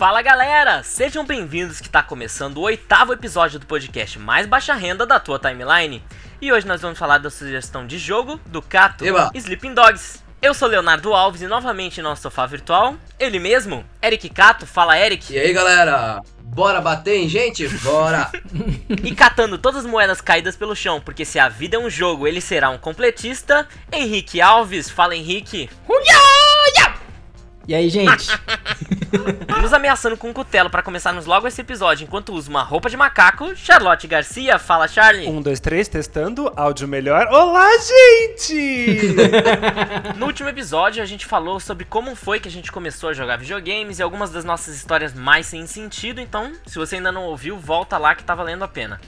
Fala galera, sejam bem-vindos que está começando o oitavo episódio do podcast mais baixa renda da tua timeline. E hoje nós vamos falar da sugestão de jogo do Cato Eba. Sleeping Dogs. Eu sou Leonardo Alves e novamente em nosso sofá virtual, ele mesmo, Eric Cato, fala Eric, E aí, galera? Bora bater em gente? Bora! e catando todas as moedas caídas pelo chão, porque se a vida é um jogo, ele será um completista, Henrique Alves, fala Henrique, E aí, gente? nos ameaçando com um cutelo para começarmos logo esse episódio enquanto usa uma roupa de macaco, Charlotte Garcia, fala Charlie. Um, dois, três, testando, áudio melhor. Olá, gente! No último episódio, a gente falou sobre como foi que a gente começou a jogar videogames e algumas das nossas histórias mais sem sentido, então, se você ainda não ouviu, volta lá que tá valendo a pena.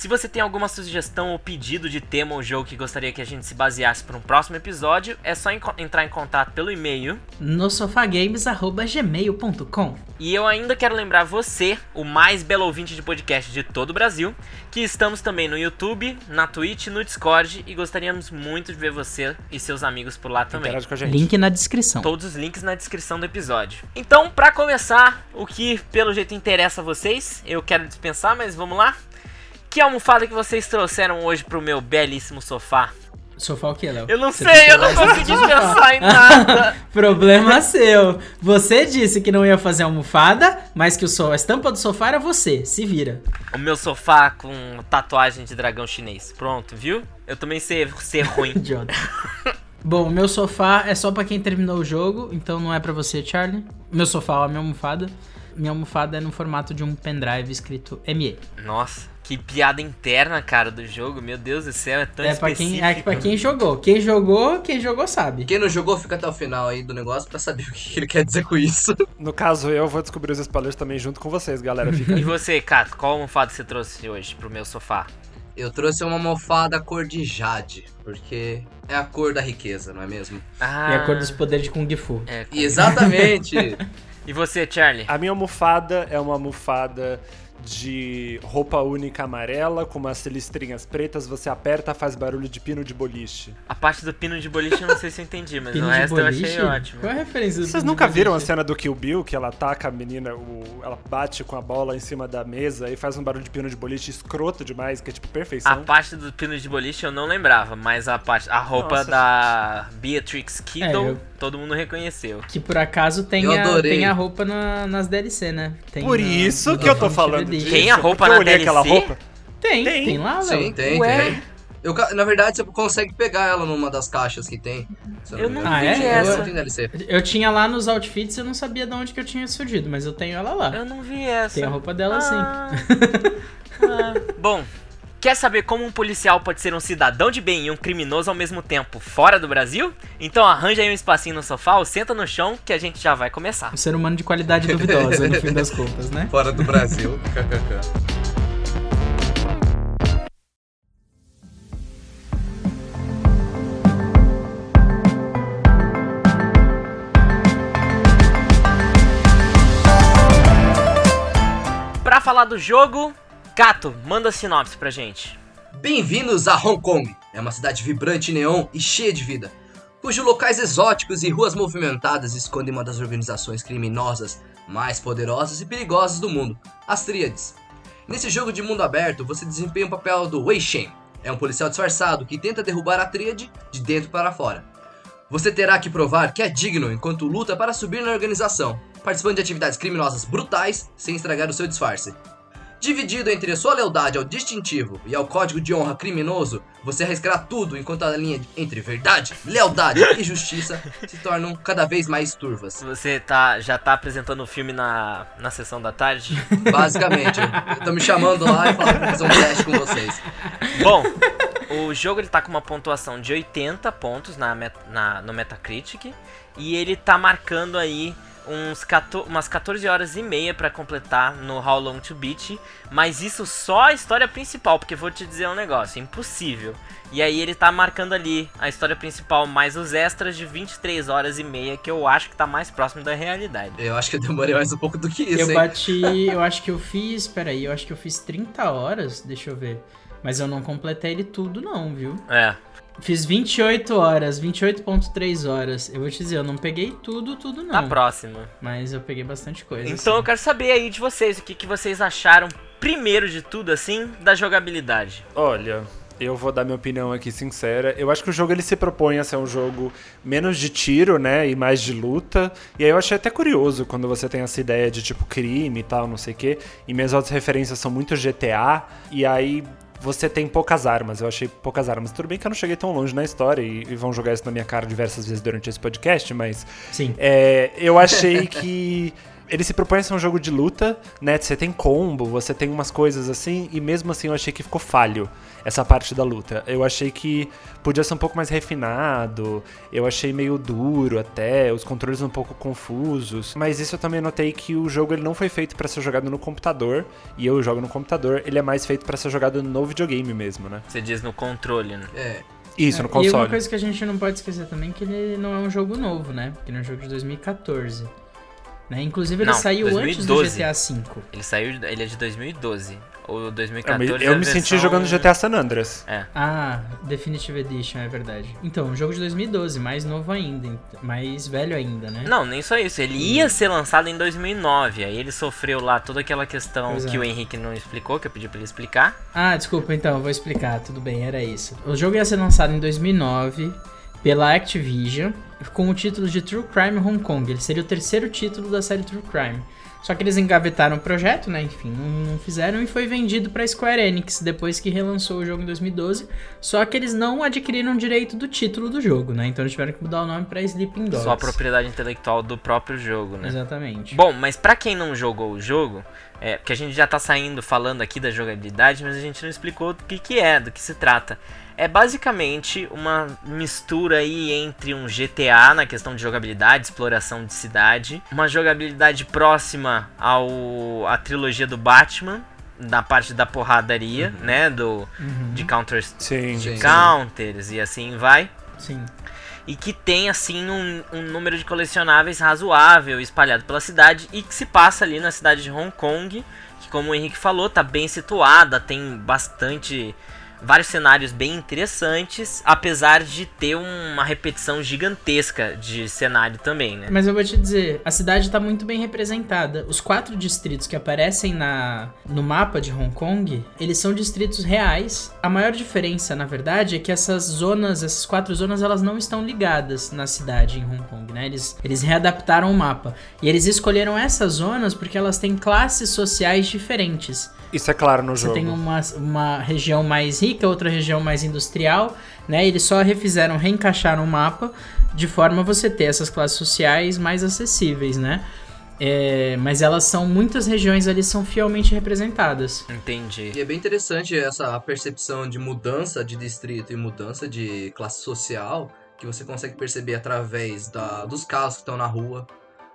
Se você tem alguma sugestão ou pedido de tema ou jogo que gostaria que a gente se baseasse para um próximo episódio, é só enco- entrar em contato pelo e-mail. no sofagames.gmail.com E eu ainda quero lembrar você, o mais belo ouvinte de podcast de todo o Brasil, que estamos também no YouTube, na Twitch, no Discord e gostaríamos muito de ver você e seus amigos por lá também. Interage com a gente. Link na descrição. Todos os links na descrição do episódio. Então, pra começar, o que pelo jeito interessa a vocês, eu quero dispensar, mas vamos lá. Que almofada que vocês trouxeram hoje pro meu belíssimo sofá? Sofá o que, Léo? Eu não Você sei, eu não consegui pensar em nada. Problema seu. Você disse que não ia fazer almofada, mas que o so... a estampa do sofá era você. Se vira. o meu sofá com tatuagem de dragão chinês. Pronto, viu? Eu também sei ser ruim. Idiota. Bom, o meu sofá é só pra quem terminou o jogo, então não é pra você, Charlie. Meu sofá é a minha almofada. Minha almofada é no formato de um pendrive escrito ME. Nossa, que piada interna, cara, do jogo. Meu Deus do céu, é tão É pra, específico. quem, é pra quem jogou. Quem jogou, quem jogou sabe. Quem não jogou, fica até o final aí do negócio pra saber o que ele quer dizer com isso. No caso, eu vou descobrir os spoilers também junto com vocês, galera. Fica E você, Cato, qual almofada você trouxe hoje pro meu sofá? Eu trouxe uma almofada cor de jade, porque é a cor da riqueza, não é mesmo? Ah, E a cor dos poderes de Kung Fu. É, E exatamente! E você, Charlie? A minha almofada é uma almofada de roupa única amarela com umas listrinhas pretas. Você aperta, faz barulho de pino de boliche. A parte do pino de boliche eu não sei se eu entendi, mas Pino o resto eu achei ótimo. Qual é a referência do Vocês nunca viram a cena do Kill Bill que ela ataca a menina, o- ela bate com a bola em cima da mesa e faz um barulho de pino de boliche escroto demais, que é tipo A perfeição. parte do pino de boliche eu não lembrava, mas a parte, a roupa Nossa. da Beatrix Kiddo, É, eu- todo mundo reconheceu. Que por acaso tem, a, tem a roupa na- nas DLC, né? Tem Por na- isso no que eu tô falando Disso. Tem a roupa eu na olhei aquela DLC? roupa. Tem, Tem. tem, lá, Léo. Sim, tem, Ué? tem. Eu, na verdade, você consegue pegar ela numa das caixas que tem. Eu não vi Tem- essa. Tem DLC. Eu tinha lá nos outfits e eu não sabia de onde que eu tinha surgido, mas eu tenho ela lá. Eu não vi essa. Tem a roupa dela Ah. Ah. Bom, quer saber como um policial pode ser um cidadão de bem e um criminoso ao mesmo tempo fora do Brasil? Então arranja aí um espacinho no sofá ou senta no chão que a gente já vai começar. Um ser humano de qualidade duvidosa, no fim das contas, né? Fora do Brasil. KKK. Pra falar do jogo, Cato, manda a sinopse pra gente. Bem-vindos a Hong Kong. É uma cidade vibrante, neon e cheia de vida, cujos locais exóticos e ruas movimentadas escondem uma das organizações criminosas mais poderosas e perigosas do mundo, as Tríades. Nesse jogo de mundo aberto, você desempenha o papel do Wei Shen. É um policial disfarçado que tenta derrubar a Tríade de dentro para fora. Você terá que provar que é digno enquanto luta para subir na organização, participando de atividades criminosas brutais sem estragar o seu disfarce. Dividido entre a sua lealdade ao distintivo e ao código de honra criminoso, você arriscará tudo enquanto a linha entre verdade, lealdade e justiça se tornam cada vez mais turvas. Você tá, já tá apresentando o filme na, na sessão da tarde? Basicamente, estão me chamando lá e falando fazer um teste com vocês. Bom, o jogo ele tá com uma pontuação de 80 pontos na, na- no Metacritic e ele tá marcando aí uns 14, umas 14 horas e meia pra completar no How Long to Beat, mas isso só a história principal, porque vou te dizer um negócio, é impossível. E aí ele tá marcando ali a história principal mais os extras de 23 horas e meia, que eu acho que tá mais próximo da realidade. Eu acho que eu demorei mais um pouco do que isso, Eu hein? bati, eu acho que eu fiz, peraí, eu acho que eu fiz 30 horas, deixa eu ver. Mas eu não completei ele tudo, não, viu? É. Fiz 28 horas, 28.3 horas. Eu vou te dizer, eu não peguei tudo, tudo não. Tá próximo. Mas eu peguei bastante coisa. Então eu assim. quero saber aí de vocês, o que, que vocês acharam, primeiro de tudo, assim, da jogabilidade. Olha, eu vou dar minha opinião aqui sincera. Eu acho que o jogo ele se propõe a ser um jogo menos de tiro, né, e mais de luta. E aí eu achei até curioso quando você tem essa ideia de tipo crime e tal, não sei o quê. E minhas outras referências são muito GTA. E aí você tem poucas armas. Eu achei poucas armas. Tudo bem que eu não cheguei tão longe na história e, e vão jogar isso na minha cara diversas vezes durante esse podcast, mas Sim. é, eu achei que ele se propõe a ser um jogo de luta, né? Você tem combo, você tem umas coisas assim, e mesmo assim eu achei que ficou falho essa parte da luta. Eu achei que podia ser um pouco mais refinado, eu achei meio duro até, os controles um pouco confusos. Mas isso eu também notei que o jogo ele não foi feito para ser jogado no computador, e eu jogo no computador, ele é mais feito para ser jogado no videogame mesmo, né? Você diz no controle, né? É, Isso, no E uma console. coisa que a gente não pode esquecer também é que ele não é um jogo novo, né? Porque ele é um jogo de 2014. Né? Inclusive ele Não, saiu antes do 2012. GTA V. Ele saiu, ele é de 2012. Ou Eu 2014 me, eu é me senti jogando GTA San Andreas. É. Ah, Definitive Edition, é verdade. Então, um jogo de 2012, mais novo ainda, mais velho ainda, né? Não, nem só isso. Ele ia ser lançado em 2009. Aí ele sofreu lá toda aquela questão é. que o Henrique não explicou, que eu pedi pra ele explicar. Ah, desculpa, então, eu vou explicar, tudo bem, era isso. O jogo ia ser lançado em 2009 pela Activision com o título de True Crime Hong Kong. Ele seria o terceiro título da série True Crime. Só que eles engavetaram o projeto, né? Enfim, não, fizeram e foi vendido pra Square Enix depois que relançou o jogo em 2012. Só que eles não adquiriram direito do título do jogo, né? Então eles tiveram que mudar o nome pra Sleeping Dogs. Só a propriedade intelectual do próprio jogo, né? Exatamente. Bom, mas pra quem não jogou o jogo, é, porque a gente já tá saindo falando aqui da jogabilidade, mas a gente não explicou do que, que é, do que se trata. É basicamente uma mistura aí entre um GTA na questão de jogabilidade, exploração de cidade, uma jogabilidade próxima ao a trilogia do Batman, na parte da porradaria, né, do Uhum. de counter Sim. Sim. counters e assim vai Sim. E que tem assim um, um número de colecionáveis razoável espalhado pela cidade e que se passa ali na cidade de Hong Kong, que como o Henrique falou, tá bem situada, tem bastante vários cenários bem interessantes, apesar de ter uma repetição gigantesca de cenário também, né? Mas eu vou te dizer, a cidade tá muito bem representada. Os quatro distritos que aparecem na, no mapa de Hong Kong, eles são distritos reais. A maior diferença, na verdade, é que essas zonas, essas quatro zonas, elas não estão ligadas na cidade em Hong Kong, né? Eles, eles readaptaram o mapa. E eles escolheram essas zonas porque elas têm classes sociais diferentes. Isso é claro no Você jogo. tem uma, uma região mais rica, outra região mais industrial, né? Eles só refizeram, reencaixaram o mapa de forma a você ter essas classes sociais mais acessíveis, né? É, mas elas são, muitas regiões ali são fielmente representadas. Entendi. E é bem interessante essa percepção de mudança de distrito e mudança de classe social que você consegue perceber através da, dos carros que estão na rua,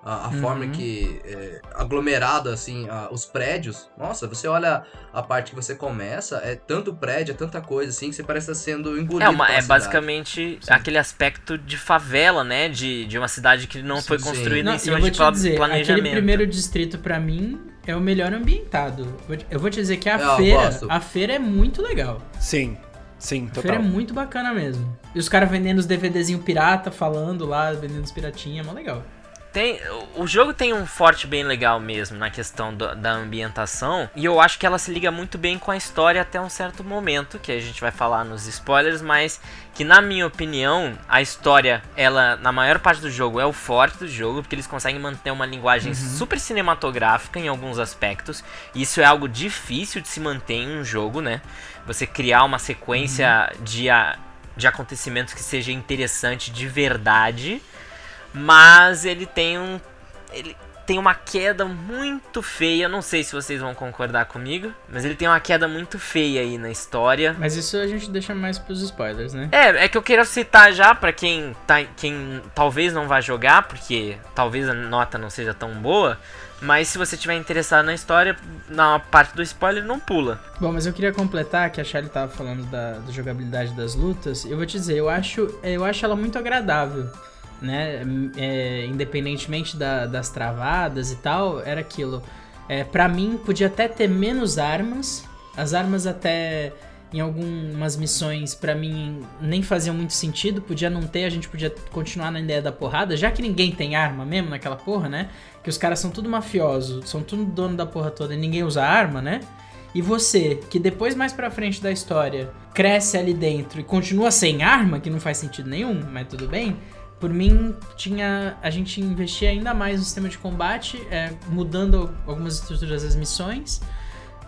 a, a Uhum. forma que é, aglomerado assim, a- os prédios. Nossa, você olha a parte que você começa, é tanto prédio, é tanta coisa assim que você parece estar sendo engolido. É, uma, é cidade. basicamente Sim. aquele aspecto de favela, né? De, de uma cidade que não Sim, foi construída Não, em cima eu vou de te pla- dizer, planejamento. aquele primeiro distrito pra mim é o melhor ambientado. Eu vou te dizer que a É, eu feira, gosto. a feira é muito legal. Sim. Sim, A feira é total. muito bacana mesmo. E os caras vendendo os DVDzinho pirata, falando lá, vendendo os piratinha, é mó legal. Tem, o jogo tem um forte bem legal mesmo na questão do- da ambientação. E eu acho que ela se liga muito bem com a história até um certo momento, que a gente vai falar nos spoilers, mas que na minha opinião, a história, ela, na maior parte do jogo, é o forte do jogo, porque eles conseguem manter uma linguagem super cinematográfica em alguns aspectos. E isso é algo difícil de se manter em um jogo, né? Você criar uma sequência de, a- de acontecimentos que seja interessante de verdade mas ele tem um ele tem uma queda muito feia, não sei se vocês vão concordar comigo, mas ele tem uma queda muito feia aí na história. Mas isso a gente deixa mais pros spoilers, né? É, é que eu quero citar já pra quem tá quem talvez não vá jogar, porque talvez a nota não seja tão boa, mas se você tiver interessado na história, na parte do spoiler não pula. Bom, mas eu queria completar que a Shelly tava falando da, da jogabilidade das lutas. Eu vou te dizer, eu acho, eu acho ela muito agradável, né? É, independentemente da- das travadas e tal, era aquilo. É, para mim, podia até ter menos armas. As armas até em algumas missões, pra mim, nem faziam muito sentido. Podia não ter, a gente podia continuar na ideia da porrada, já que ninguém tem arma mesmo naquela porra, né? Que os caras são tudo mafiosos, são tudo dono da porra toda e ninguém usa arma, né? E você, que depois mais pra frente da história cresce ali dentro e continua sem arma, que não faz sentido nenhum, mas tudo bem. Por mim, tinha a gente investia ainda mais no sistema de combate, é, mudando algumas estruturas das missões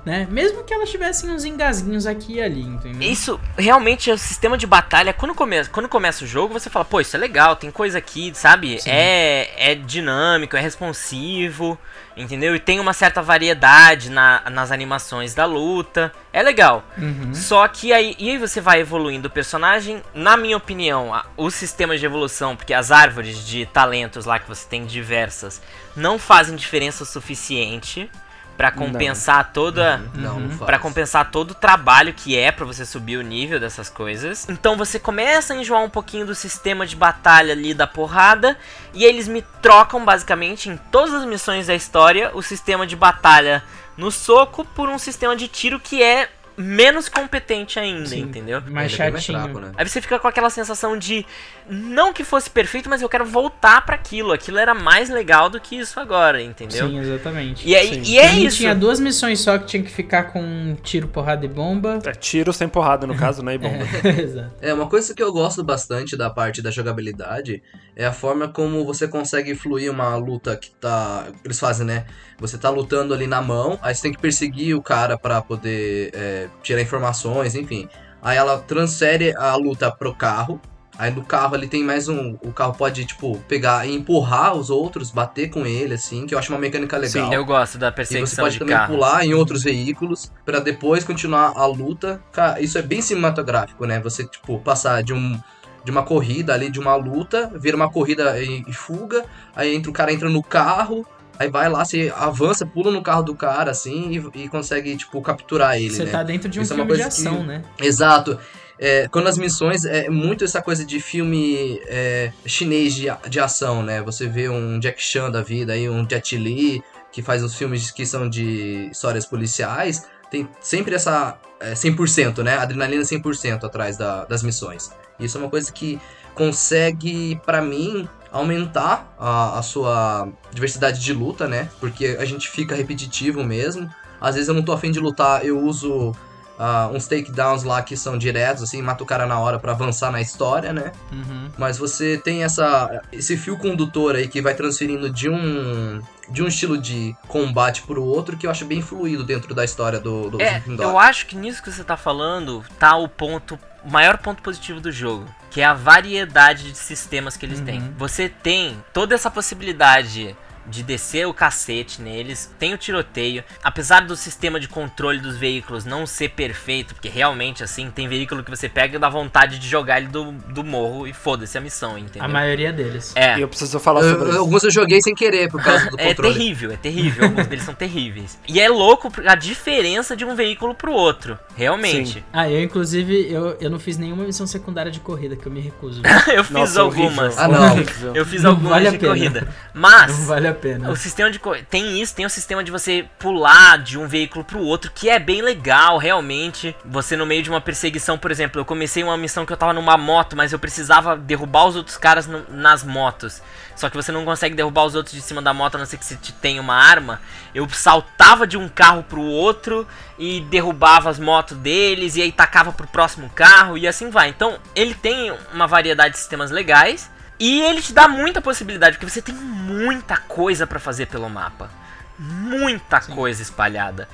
né? Mesmo que elas tivessem uns engasguinhos aqui e ali, entendeu? Isso realmente é o sistema de batalha. Quando começa, quando começa o jogo, você fala, pô, isso é legal, tem coisa aqui, sabe? É, é dinâmico, é responsivo, entendeu? E tem uma certa variedade na, nas animações da luta. É legal. Uhum. Só que aí, e aí você vai evoluindo o personagem. Na minha opinião, os sistemas de evolução, porque as árvores de talentos lá que você tem diversas, não fazem diferença o suficiente Pra compensar toda. Não, não faz. Pra compensar todo o trabalho que é pra você subir o nível dessas coisas. Então você começa a enjoar um pouquinho do sistema de batalha ali da porrada. E eles me trocam basicamente em todas as missões da história o sistema de batalha no soco por um sistema de tiro que é menos competente ainda, Sim. entendeu? Mais é bem mais chatinho. fraco, né? Aí você fica com aquela sensação de não que fosse perfeito, mas eu quero voltar pra aquilo. Aquilo era mais legal do que isso agora, entendeu? Sim, exatamente. E, aí, Sim. e é isso. tinha duas missões só que tinha que ficar com um tiro, porrada e bomba. É tiro sem porrada, no caso, né? E bomba. Exato. É, uma coisa que eu gosto bastante da parte da jogabilidade é a forma como você consegue fluir uma luta que tá. Eles fazem, né? Você tá lutando ali na mão, aí você tem que perseguir o cara pra poder é, tirar informações, enfim. Aí ela transfere a luta pro carro. Aí no carro ele tem mais um. O carro pode, tipo, pegar e empurrar os outros, bater com ele, assim, que eu acho uma mecânica legal. Eu gosto da E você perseguição pode de também carro. pular em outros veículos pra depois continuar a luta. Cara, isso é bem cinematográfico, né? Você, tipo, passar de um de uma corrida ali, de uma luta, vira uma corrida e, e fuga, aí entra, o cara entra no carro, aí vai lá, você avança, pula no carro do cara, assim, e, e consegue, tipo, capturar ele, Você né? tá dentro de um Isso é uma filme de coisa que- ação, né? Exato. É, quando as missões é muito essa coisa de filme é, chinês de, de ação, né? Você vê um Jack Chan da vida aí, um Jet Li, que faz uns filmes que são de histórias policiais. Tem sempre essa é, 100%, né? Adrenalina 100% atrás da- das missões. Isso é uma coisa que consegue, pra mim, aumentar a, a sua diversidade de luta, né? Porque a gente fica repetitivo mesmo. Às vezes eu não tô afim de lutar, eu uso ah, uns takedowns lá que são diretos, assim, mata o cara na hora pra avançar na história, né? Uhum. Mas você tem essa esse fio condutor aí que vai transferindo de um de um estilo de combate pro outro que eu acho bem fluido dentro da história do, do É, Dogs. eu acho que nisso que você tá falando tá o ponto, o maior ponto positivo do jogo, que é a variedade de sistemas que eles Uhum. têm. Você tem toda essa possibilidade de descer o cacete neles, tem o tiroteio, apesar do sistema de controle dos veículos não ser perfeito, porque realmente assim, tem veículo que você pega e dá vontade de jogar ele do, do morro e foda-se a missão, entendeu? A maioria deles. É, E eu preciso falar sobre eu- isso. alguns eu joguei sem querer por causa do É controle. terrível, é terrível. Alguns deles são terríveis. E é louco a diferença de um veículo pro outro. Realmente. Sim. Ah, eu inclusive, eu, eu não fiz nenhuma missão secundária de corrida, que eu me recuso. eu fiz Nossa, algumas. horrível. Ah, não. Eu fiz Não algumas vale a de pena. corrida. Mas Não vale a pena. o sistema de tem isso, tem o sistema de você pular de um veículo pro outro, que é bem legal, realmente. Você no meio de uma perseguição, por exemplo, eu comecei uma missão que eu tava numa moto, mas eu precisava derrubar os outros caras no- nas motos. Só que você não consegue derrubar os outros de cima da moto, a não ser que você te tenha uma arma. Eu saltava de um carro pro outro e derrubava as motos deles e aí tacava pro próximo carro e assim vai. Então, ele tem uma variedade de sistemas legais. E ele te dá muita possibilidade, porque você tem muita coisa pra fazer pelo mapa. Muita coisa espalhada.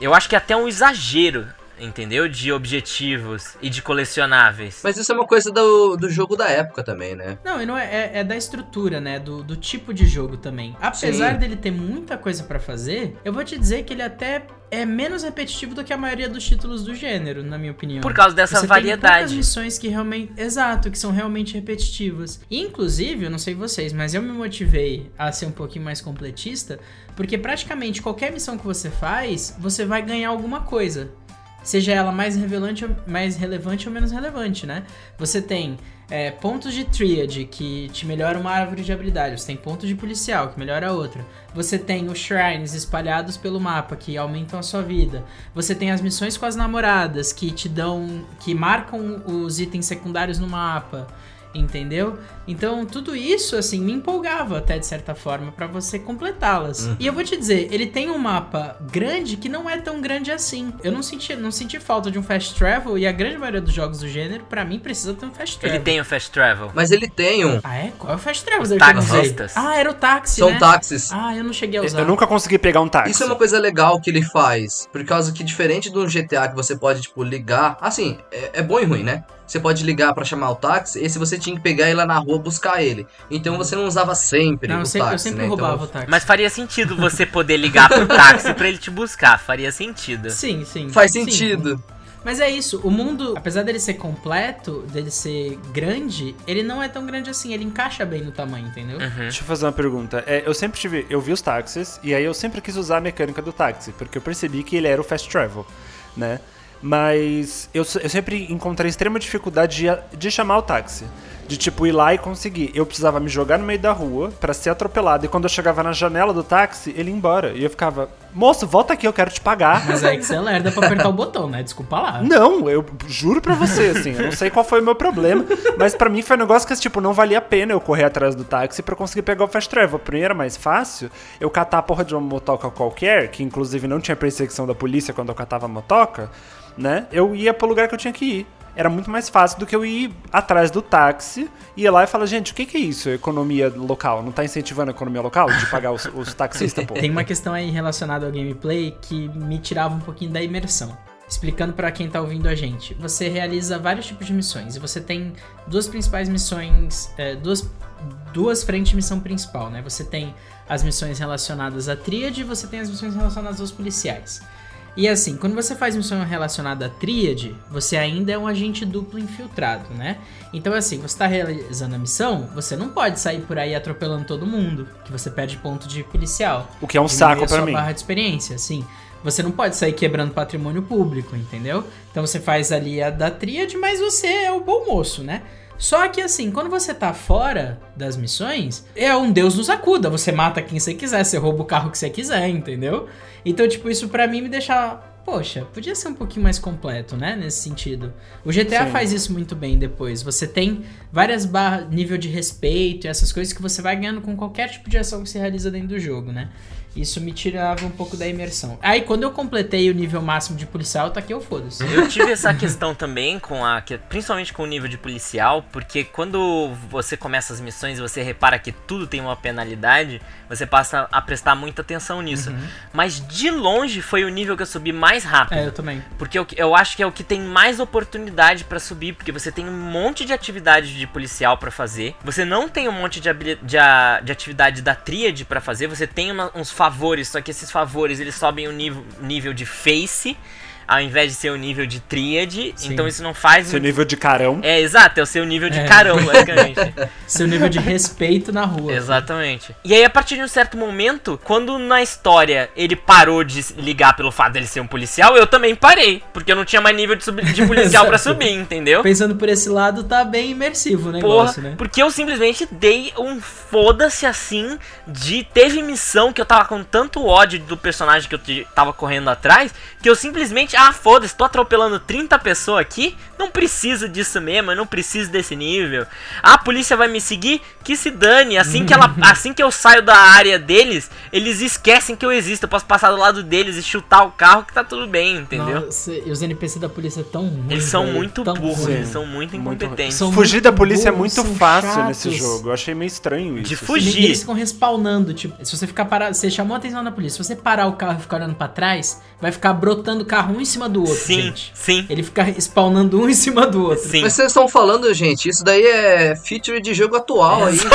Eu acho que é até um exagero, entendeu? De objetivos e de colecionáveis. Mas isso é uma coisa do, do jogo da época também, né? Não, e não é, é, é da estrutura, né? Do, do tipo de jogo também. Apesar Sim. dele ter muita coisa pra fazer, eu vou te dizer que ele até é menos repetitivo do que a maioria dos títulos do gênero, na minha opinião. Por causa dessa Você tem poucas variedade. missões que realmente. Exato, que são realmente repetitivas. E, inclusive, eu não sei vocês, mas eu me motivei a ser um pouquinho mais completista, porque praticamente qualquer missão que você faz, você vai ganhar alguma coisa. Seja ela mais relevante, mais relevante ou menos relevante, né? Você tem é, pontos de tríade que te melhora uma árvore de habilidade. Você tem pontos de policial que melhora outra. Você tem os shrines espalhados pelo mapa que aumentam a sua vida. Você tem as missões com as namoradas que te dão, que marcam os itens secundários no mapa entendeu? Então, tudo isso, assim, me empolgava até de certa forma para você completá-las. Uhum. E eu vou te dizer, ele tem um mapa grande que não é tão grande assim. Eu não senti, não senti falta de um fast travel e a grande maioria dos jogos do gênero, para mim, precisa ter um fast travel. Ele tem um fast travel. Mas ele tem um. Ah, é? Qual é o fast travel? Taxistas. Ah, era o táxi, São né? táxis. Ah, eu não cheguei a usar. Eu nunca consegui pegar um táxi. Isso é uma coisa legal que ele faz, por causa que diferente do GTA que você pode, tipo, ligar... Assim, é, é bom e ruim, né? Você pode ligar para chamar o táxi, esse você tinha que pegar ele lá na rua buscar ele. Então você não usava sempre não, o eu sempre, táxi, eu sempre né? roubava então... o táxi. Mas faria sentido você poder ligar pro táxi para ele te buscar, faria sentido. Sim, sim. Faz sim. sentido. Mas é isso, o mundo, apesar dele ser completo, dele ser grande, ele não é tão grande assim, ele encaixa bem no tamanho, entendeu? Uhum. Deixa eu fazer uma pergunta. É, eu sempre tive. Eu vi os táxis e aí eu sempre quis usar a mecânica do táxi, porque eu percebi que ele era o fast travel, né? Mas eu, eu sempre encontrei extrema dificuldade de, de chamar o táxi. De tipo ir lá e conseguir. Eu precisava me jogar no meio da rua para ser atropelado. E quando eu chegava na janela do táxi, ele ia embora. E eu ficava, moço, volta aqui, eu quero te pagar. Mas aí que você é lerda pra apertar o botão, né? Desculpa lá. Não, eu juro pra você, assim, eu não sei qual foi o meu problema, mas para mim foi um negócio que, tipo, não valia a pena eu correr atrás do táxi para conseguir pegar o fast travel. Pra mim era mais fácil eu catar a porra de uma motoca qualquer, que inclusive não tinha perseguição da polícia quando eu catava a motoca, né? Eu ia pro lugar que eu tinha que ir. Era muito mais fácil do que eu ir atrás do táxi, ia lá e falar, gente, o que, que é isso? Economia local? Não tá incentivando a economia local de pagar os, os taxistas, pô? Tem uma questão aí relacionada ao gameplay que me tirava um pouquinho da imersão. Explicando para quem tá ouvindo a gente, você realiza vários tipos de missões e você tem duas principais missões, é, duas, duas frentes de missão principal, né? Você tem as missões relacionadas à tríade e você tem as missões relacionadas aos policiais. E assim, quando você faz missão relacionada à tríade, você ainda é um agente duplo infiltrado, né? Então assim, você está realizando a missão, você não pode sair por aí atropelando todo mundo, que você perde ponto de policial. O que é um saco para mim. barra de experiência, assim. Você não pode sair quebrando patrimônio público, entendeu? Então você faz ali a da tríade, mas você é o bom moço, né? Só que assim, quando você tá fora das missões, é um Deus nos acuda. Você mata quem você quiser, você rouba o carro que você quiser, entendeu? Então, tipo, isso pra mim me deixa. Poxa, podia ser um pouquinho mais completo, né? Nesse sentido. O GTA Sim. faz isso muito bem depois. Você tem várias barras, nível de respeito e essas coisas que você vai ganhando com qualquer tipo de ação que se realiza dentro do jogo, né? Isso me tirava um pouco da imersão. Aí, quando eu completei o nível máximo de policial, tá aqui eu foda-se. Eu tive essa questão também com a. Principalmente com o nível de policial, porque quando você começa as missões e você repara que tudo tem uma penalidade, você passa a prestar muita atenção nisso. Mas de longe foi o nível que eu subi mais rápido. É, eu também. Porque eu, eu acho que é o que tem mais oportunidade pra subir, porque você tem um monte de atividade de policial pra fazer. Você não tem um monte de, de, de atividade da tríade pra fazer. Você tem uma- uns favores, só que esses favores eles sobem o nível, nível de face, ao invés de ser o nível de tríade. Sim. Então isso não faz. Seu nível de carão. É, exato, é o seu nível de É. carão, basicamente. Seu nível de respeito na rua. Exatamente. E aí, a partir de um certo momento, quando na história ele parou de se ligar pelo fato dele ser um policial, eu também parei. Porque eu não tinha mais nível de, sub- de policial pra Exato. subir, entendeu? Pensando por esse lado, tá bem imersivo o Porra, negócio, né? porque eu simplesmente dei um foda-se assim de. Teve missão que eu tava com tanto ódio do personagem que eu tava correndo atrás, que eu simplesmente, ah, foda-se, tô atropelando 30 pessoas aqui, não preciso disso mesmo, eu não preciso desse nível. Ah, a polícia vai me seguir, que se dane. Assim que ela, assim que eu saio da área deles, eles esquecem que eu existo. Eu posso passar do lado deles e chutar o carro que tá tudo bem, entendeu? Nossa, e os NPC da polícia são ruins. Eles são velho, muito tão burros, eles são muito Muito incompetentes. São Fugir muito da polícia é burros, muito são fácil chatos. nesse jogo. Eu achei meio estranho isso. De E fugir. eles ficam respawnando, tipo, se você ficar parado, você chamou a atenção da polícia, se você parar o carro e ficar olhando pra trás, vai ficar brotando carro um cima do outro, Sim, gente. sim, Ele fica spawnando um em cima do outro. sim. Mas vocês estão falando, gente, isso daí é feature de jogo atual aí.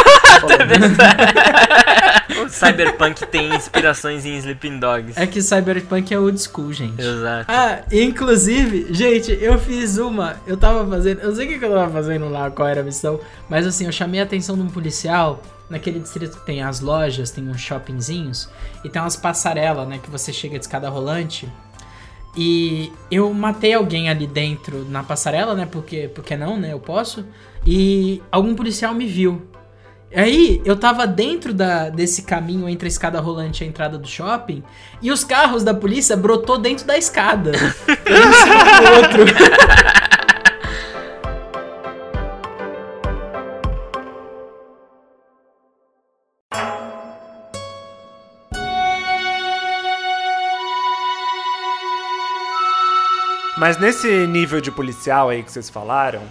O Cyberpunk tem inspirações em Sleeping Dogs. É que Cyberpunk é old school, gente. Exato. Ah, inclusive, gente, eu fiz uma. Eu tava fazendo. Eu sei o que que eu tava fazendo lá, qual era a missão. Mas assim, eu chamei a atenção de um policial. Naquele distrito que tem as lojas, tem uns shoppingzinhos. E tem umas passarelas, né? Que você chega de escada rolante. E eu matei alguém ali dentro na passarela, né? Porque, porque não, né? Eu posso. E algum policial me viu. Aí eu tava dentro da, desse caminho entre a escada rolante e a entrada do shopping. E os carros da polícia brotou dentro da escada. um em cima do outro. Mas nesse nível de policial aí que vocês falaram,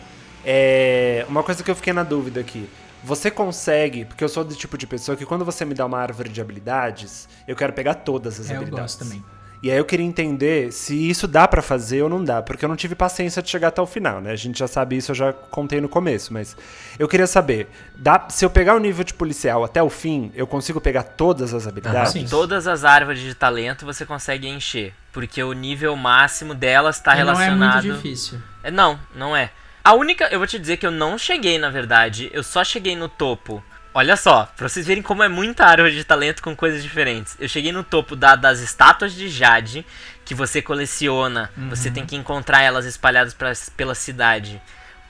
é uma coisa que eu fiquei na dúvida aqui. Você consegue, porque eu sou do tipo de pessoa que quando você me dá uma árvore de habilidades, eu quero pegar todas as É, eu habilidades. gosto também. E aí eu queria entender se isso dá pra fazer ou não dá, porque eu não tive paciência de chegar até o final, né? A gente já sabe isso, eu já contei no começo, mas eu queria saber, dá, se eu pegar o nível de policial até o fim, eu consigo pegar todas as habilidades? sim. Todas as árvores de talento você consegue encher. Porque o nível máximo delas está E não é relacionado. muito difícil. É, Não, não é. A única. Eu vou te dizer que eu não cheguei, na verdade. Eu só cheguei no topo. Olha só, pra vocês verem como é muita árvore de talento com coisas diferentes. Eu cheguei no topo da- das estátuas de Jade, que você coleciona. Você tem que encontrar elas espalhadas pra- pela cidade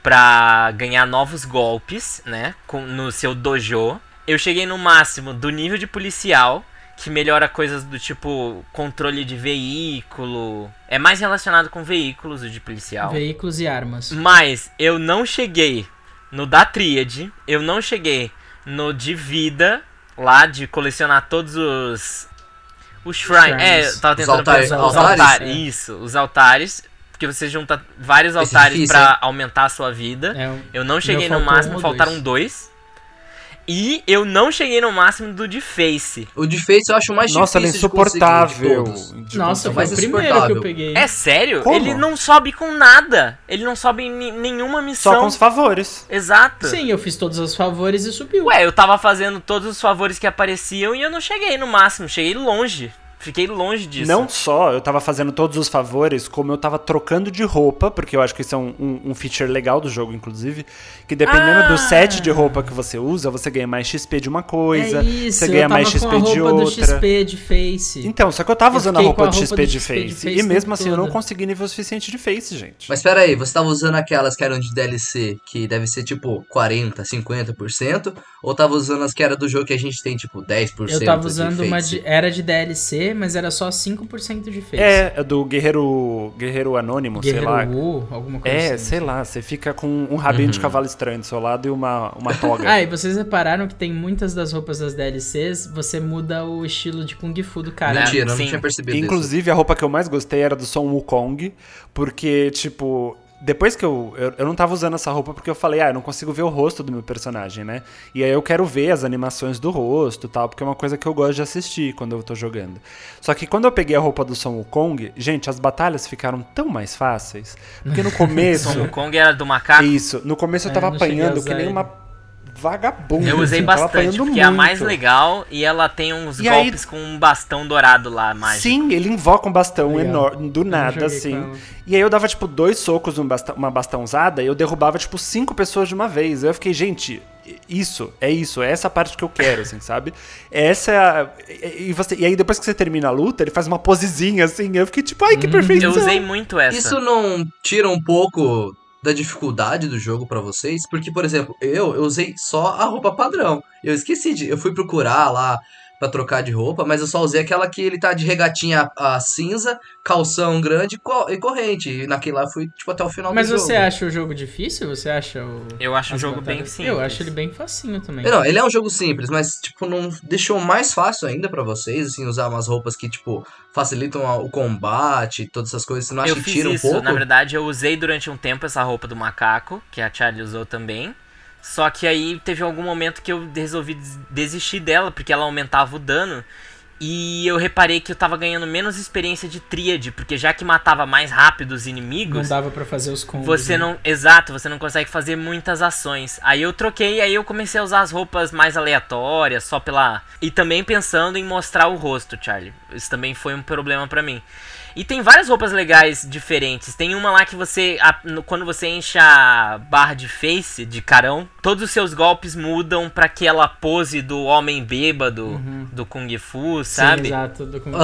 pra ganhar novos golpes, né? Com, no seu dojo. Eu cheguei no máximo do nível de policial, que melhora coisas do tipo controle de veículo. É mais relacionado com veículos, o de policial. Veículos e armas. Mas eu não cheguei no da Tríade, eu não cheguei no de vida, lá de colecionar todos os. Os shrines. É, eu tava Os tentando altares- pensar. Os altares? altares. É. Isso, os altares. Porque você junta vários Esse é altares pra hein? aumentar a sua vida. É, um- Eu não cheguei no um máximo, ou faltaram dois. E eu não cheguei no máximo do de Face. O de Face eu acho mais Nossa, ele é difícil de conseguir de insuportável. de Nossa, foi mas o primeiro que eu insuportável. peguei. É sério? Como? Ele não sobe com nada. Ele não sobe em nenhuma missão. Só com os favores. Exato. Sim, eu fiz todos os favores e subiu. Ué, eu tava fazendo todos os favores que apareciam e eu não cheguei no máximo, cheguei longe. Fiquei longe disso. Não só eu tava fazendo todos os favores, como eu tava trocando de roupa, porque eu acho que isso é um, um- um feature legal do jogo, inclusive. Que dependendo Ah! do set de roupa que você usa, você ganha mais XP de uma coisa, é isso, você ganha mais com XP de roupa do outra. XP de Face. Então, só que eu tava Eu usando a roupa, a de roupa XP do de XP de face. Face e mesmo assim eu não consegui nível suficiente de face, gente. Mas pera aí, você tava usando aquelas que eram de DLC, que deve ser tipo 40, 50%, ou tava usando as que era do jogo que a gente tem tipo 10% Eu tava de usando uma de, era de DLC, mas era só 5% de Face. É, é do Guerreiro Guerreiro Anônimo, Guerreiro sei lá. Wu, alguma coisa É, assim. sei lá, você fica com um rabinho de Uhum. cavalo estranho do seu lado e uma, uma toga. Ah, e vocês repararam que tem muitas das roupas das DLCs, você muda o estilo de Kung Fu do cara. Mentira, eu não Sim. tinha percebido isso. Inclusive, a roupa que eu mais gostei era do Son Wukong, porque, tipo, depois que eu, eu. Eu não tava usando essa roupa porque eu falei, ah, eu não consigo ver o rosto do meu personagem, né? E aí eu quero ver as animações do rosto e tal, porque é uma coisa que eu gosto de assistir quando eu tô jogando. Só que quando eu peguei a roupa do Son Wukong, gente, as batalhas ficaram tão mais fáceis. Porque no começo. Son Kong era do macaco. Isso, no começo eu É, tava a apanhando que nem ele. uma vagabunda. Eu usei assim, bastante, porque é a mais muito. legal e ela tem uns E aí- golpes com um bastão dourado lá, mágico. Sim, ele invoca um bastão Legal. enorme, do nada, assim. E aí eu dava, tipo, dois socos numa basta- uma bastãozada e eu derrubava, tipo, cinco pessoas de uma vez. Aí eu fiquei, gente, isso, é isso, é essa parte que eu quero, assim, sabe? Essa é a. E, você, e aí depois que você termina a luta, ele faz uma posezinha, assim. Eu fiquei, tipo, ai, que perfeição. Eu usei muito essa. Isso não tira um pouco da dificuldade do jogo pra vocês? Porque, por exemplo, eu, eu usei só a roupa padrão. Eu esqueci de. Eu fui procurar lá pra trocar de roupa, mas eu só usei aquela que ele tá de regatinha a, cinza, calção grande e co- e corrente. E naquele lá eu fui, tipo, até o final Mas do jogo. você acha o jogo difícil? Você acha o. Eu acho o jogo batalhas? bem simples. Eu acho ele bem facinho também. Não, ele é um jogo simples, mas, tipo, não deixou mais fácil ainda pra vocês, assim, usar umas roupas que, tipo, facilitam a- o combate, todas essas coisas. Você não acha Eu que fiz tira um isso, pouco? na verdade eu usei durante um tempo essa roupa do macaco, que a Charlie usou também. Só que aí teve algum momento que eu resolvi des- desistir dela, porque ela aumentava o dano. E eu reparei que eu tava ganhando menos experiência de tríade, porque já que matava mais rápido os Não inimigos, dava pra fazer os combos. você né? não. Exato, você não consegue fazer muitas ações. Aí eu troquei, aí eu comecei a usar as roupas mais aleatórias, só pela. E também pensando em mostrar o rosto, Charlie. Isso também foi um problema pra mim. E tem várias roupas legais diferentes. Tem uma lá que você. a- no- quando você enche a barra de face, de carão, todos os seus golpes mudam pra aquela pose do homem bêbado do Kung Fu, sabe? Sim, exato. do Kung Fu.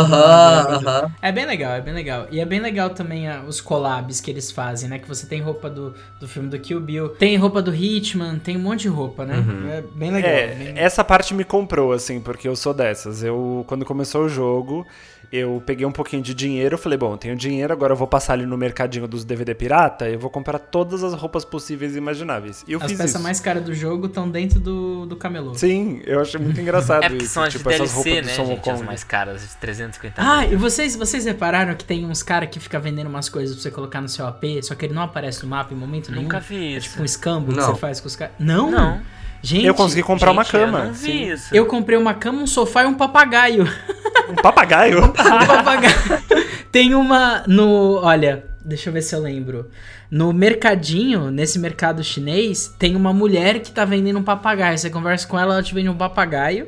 É bem legal, é bem legal. E é bem legal também ah, os collabs que eles fazem, né? Que você tem roupa do, do filme do Kill Bill, tem roupa do Hitman, tem um monte de roupa, né? É bem legal. É, bem- essa parte me comprou, assim, porque eu sou dessas. Eu, quando começou o jogo, eu peguei um pouquinho de dinheiro, falei, bom, tenho dinheiro, agora eu vou passar ali no mercadinho dos DVD pirata, eu vou comprar todas as roupas possíveis e imagináveis. E eu As fiz peças isso. mais caras do jogo estão dentro do, do camelô. Sim, eu achei muito engraçado É isso. são as tipo, essas DLC, roupas do né, Son gente? As Wukong. mais caras, de 350 Ah, mil. e vocês, vocês repararam que tem uns caras que ficam vendendo umas coisas pra você colocar no seu AP, só que ele não aparece no mapa em momento nenhum? Nunca vi É isso. tipo um escambo que você faz com os caras. Não? Não. Gente, Eu consegui comprar uma Gente, Eu cama. não vi sim. isso. eu comprei uma cama, um sofá e um papagaio. Um papagaio? Um papagaio. Tem uma no, olha, deixa eu ver se eu lembro. No mercadinho, nesse mercado chinês, tem uma mulher que tá vendendo um papagaio. Você conversa com ela, ela te vende um papagaio.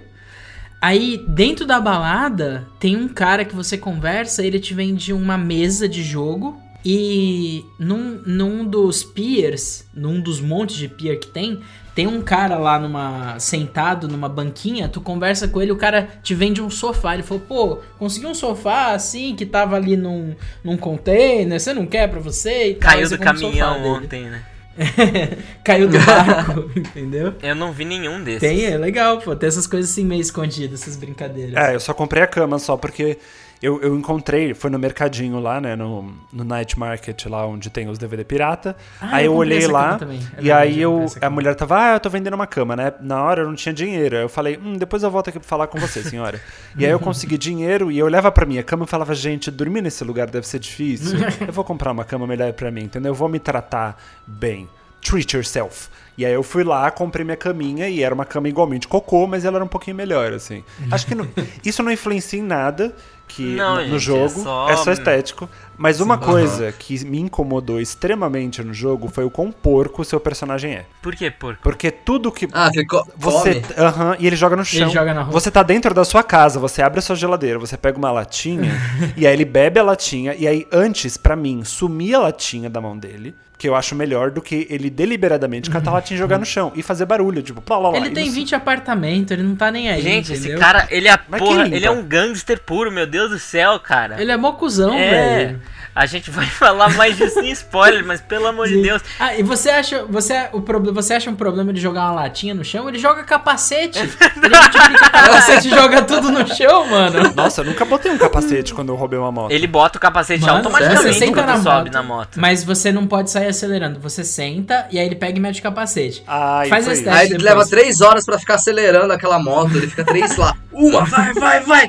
Aí, dentro da balada, tem um cara que você conversa, ele te vende uma mesa de jogo. E num, num dos piers, num dos montes de pier que tem, tem um cara lá numa sentado numa banquinha, tu conversa com ele, o cara te vende um sofá. Ele falou, pô, consegui um sofá assim, que tava ali num, num container, você não quer pra você e. Caiu do caminhão ontem, né? Caiu do barco, entendeu? Eu não vi nenhum desses. Tem, é legal, pô. Tem essas coisas assim meio escondidas, essas brincadeiras. É, eu só comprei a cama só porque eu, eu encontrei, foi no mercadinho lá, né, no, no Night Market lá onde tem os DVD pirata. Ah, aí eu eu olhei lá. É e aí eu a mulher tava, ah, eu tô vendendo uma cama, né? Na hora eu não tinha dinheiro. Aí eu falei, hum, depois eu volto aqui pra falar com você, senhora. e aí eu consegui dinheiro e eu olhava pra minha cama e falava, gente, dormir nesse lugar deve ser difícil. eu vou comprar uma cama melhor pra mim, entendeu? Eu vou me tratar bem. Treat yourself. E aí eu fui lá, comprei minha caminha e era uma cama igualmente cocô, mas ela era um pouquinho melhor, assim. Acho que não- isso não influencia em nada que Não, no, gente, no é jogo, só- é só estético. Mas uma coisa que me incomodou extremamente no jogo foi o quão porco o seu personagem é. Por que, porco? Porque tudo que Ah, ele co você, aham, e ele joga no chão. joga na rua. Você tá dentro da sua casa, você abre a sua geladeira, você pega uma latinha e aí ele bebe a latinha e aí antes pra mim sumir a latinha da mão dele, que eu acho melhor do que ele deliberadamente catar latinha e jogar no chão e fazer barulho, tipo, plá, lá, lá, Ele tem não- 20 apartamentos, ele não tá nem aí. Gente, entendeu? esse cara, ele é porra, ele é um gangster puro, meu Deus do céu, cara. Ele é mó cuzão, é. velho. A gente vai falar mais disso em spoiler, mas pelo amor de Deus. Ah, e você acha, você, o problema, você acha um problema de jogar uma latinha no chão? Ele joga capacete. ele multiplica capacete e joga tudo no chão, mano. Nossa, eu nunca botei um capacete quando eu roubei uma moto. Ele bota o capacete Mano, automaticamente você senta quando na sobe moto, na moto. Mas você não pode sair acelerando. Você senta e aí ele pega e mete o capacete. Ai, Faz foi esse teste. Aí ele depois. leva três horas pra ficar acelerando aquela moto, ele fica três lá. Uma, vai, vai, vai.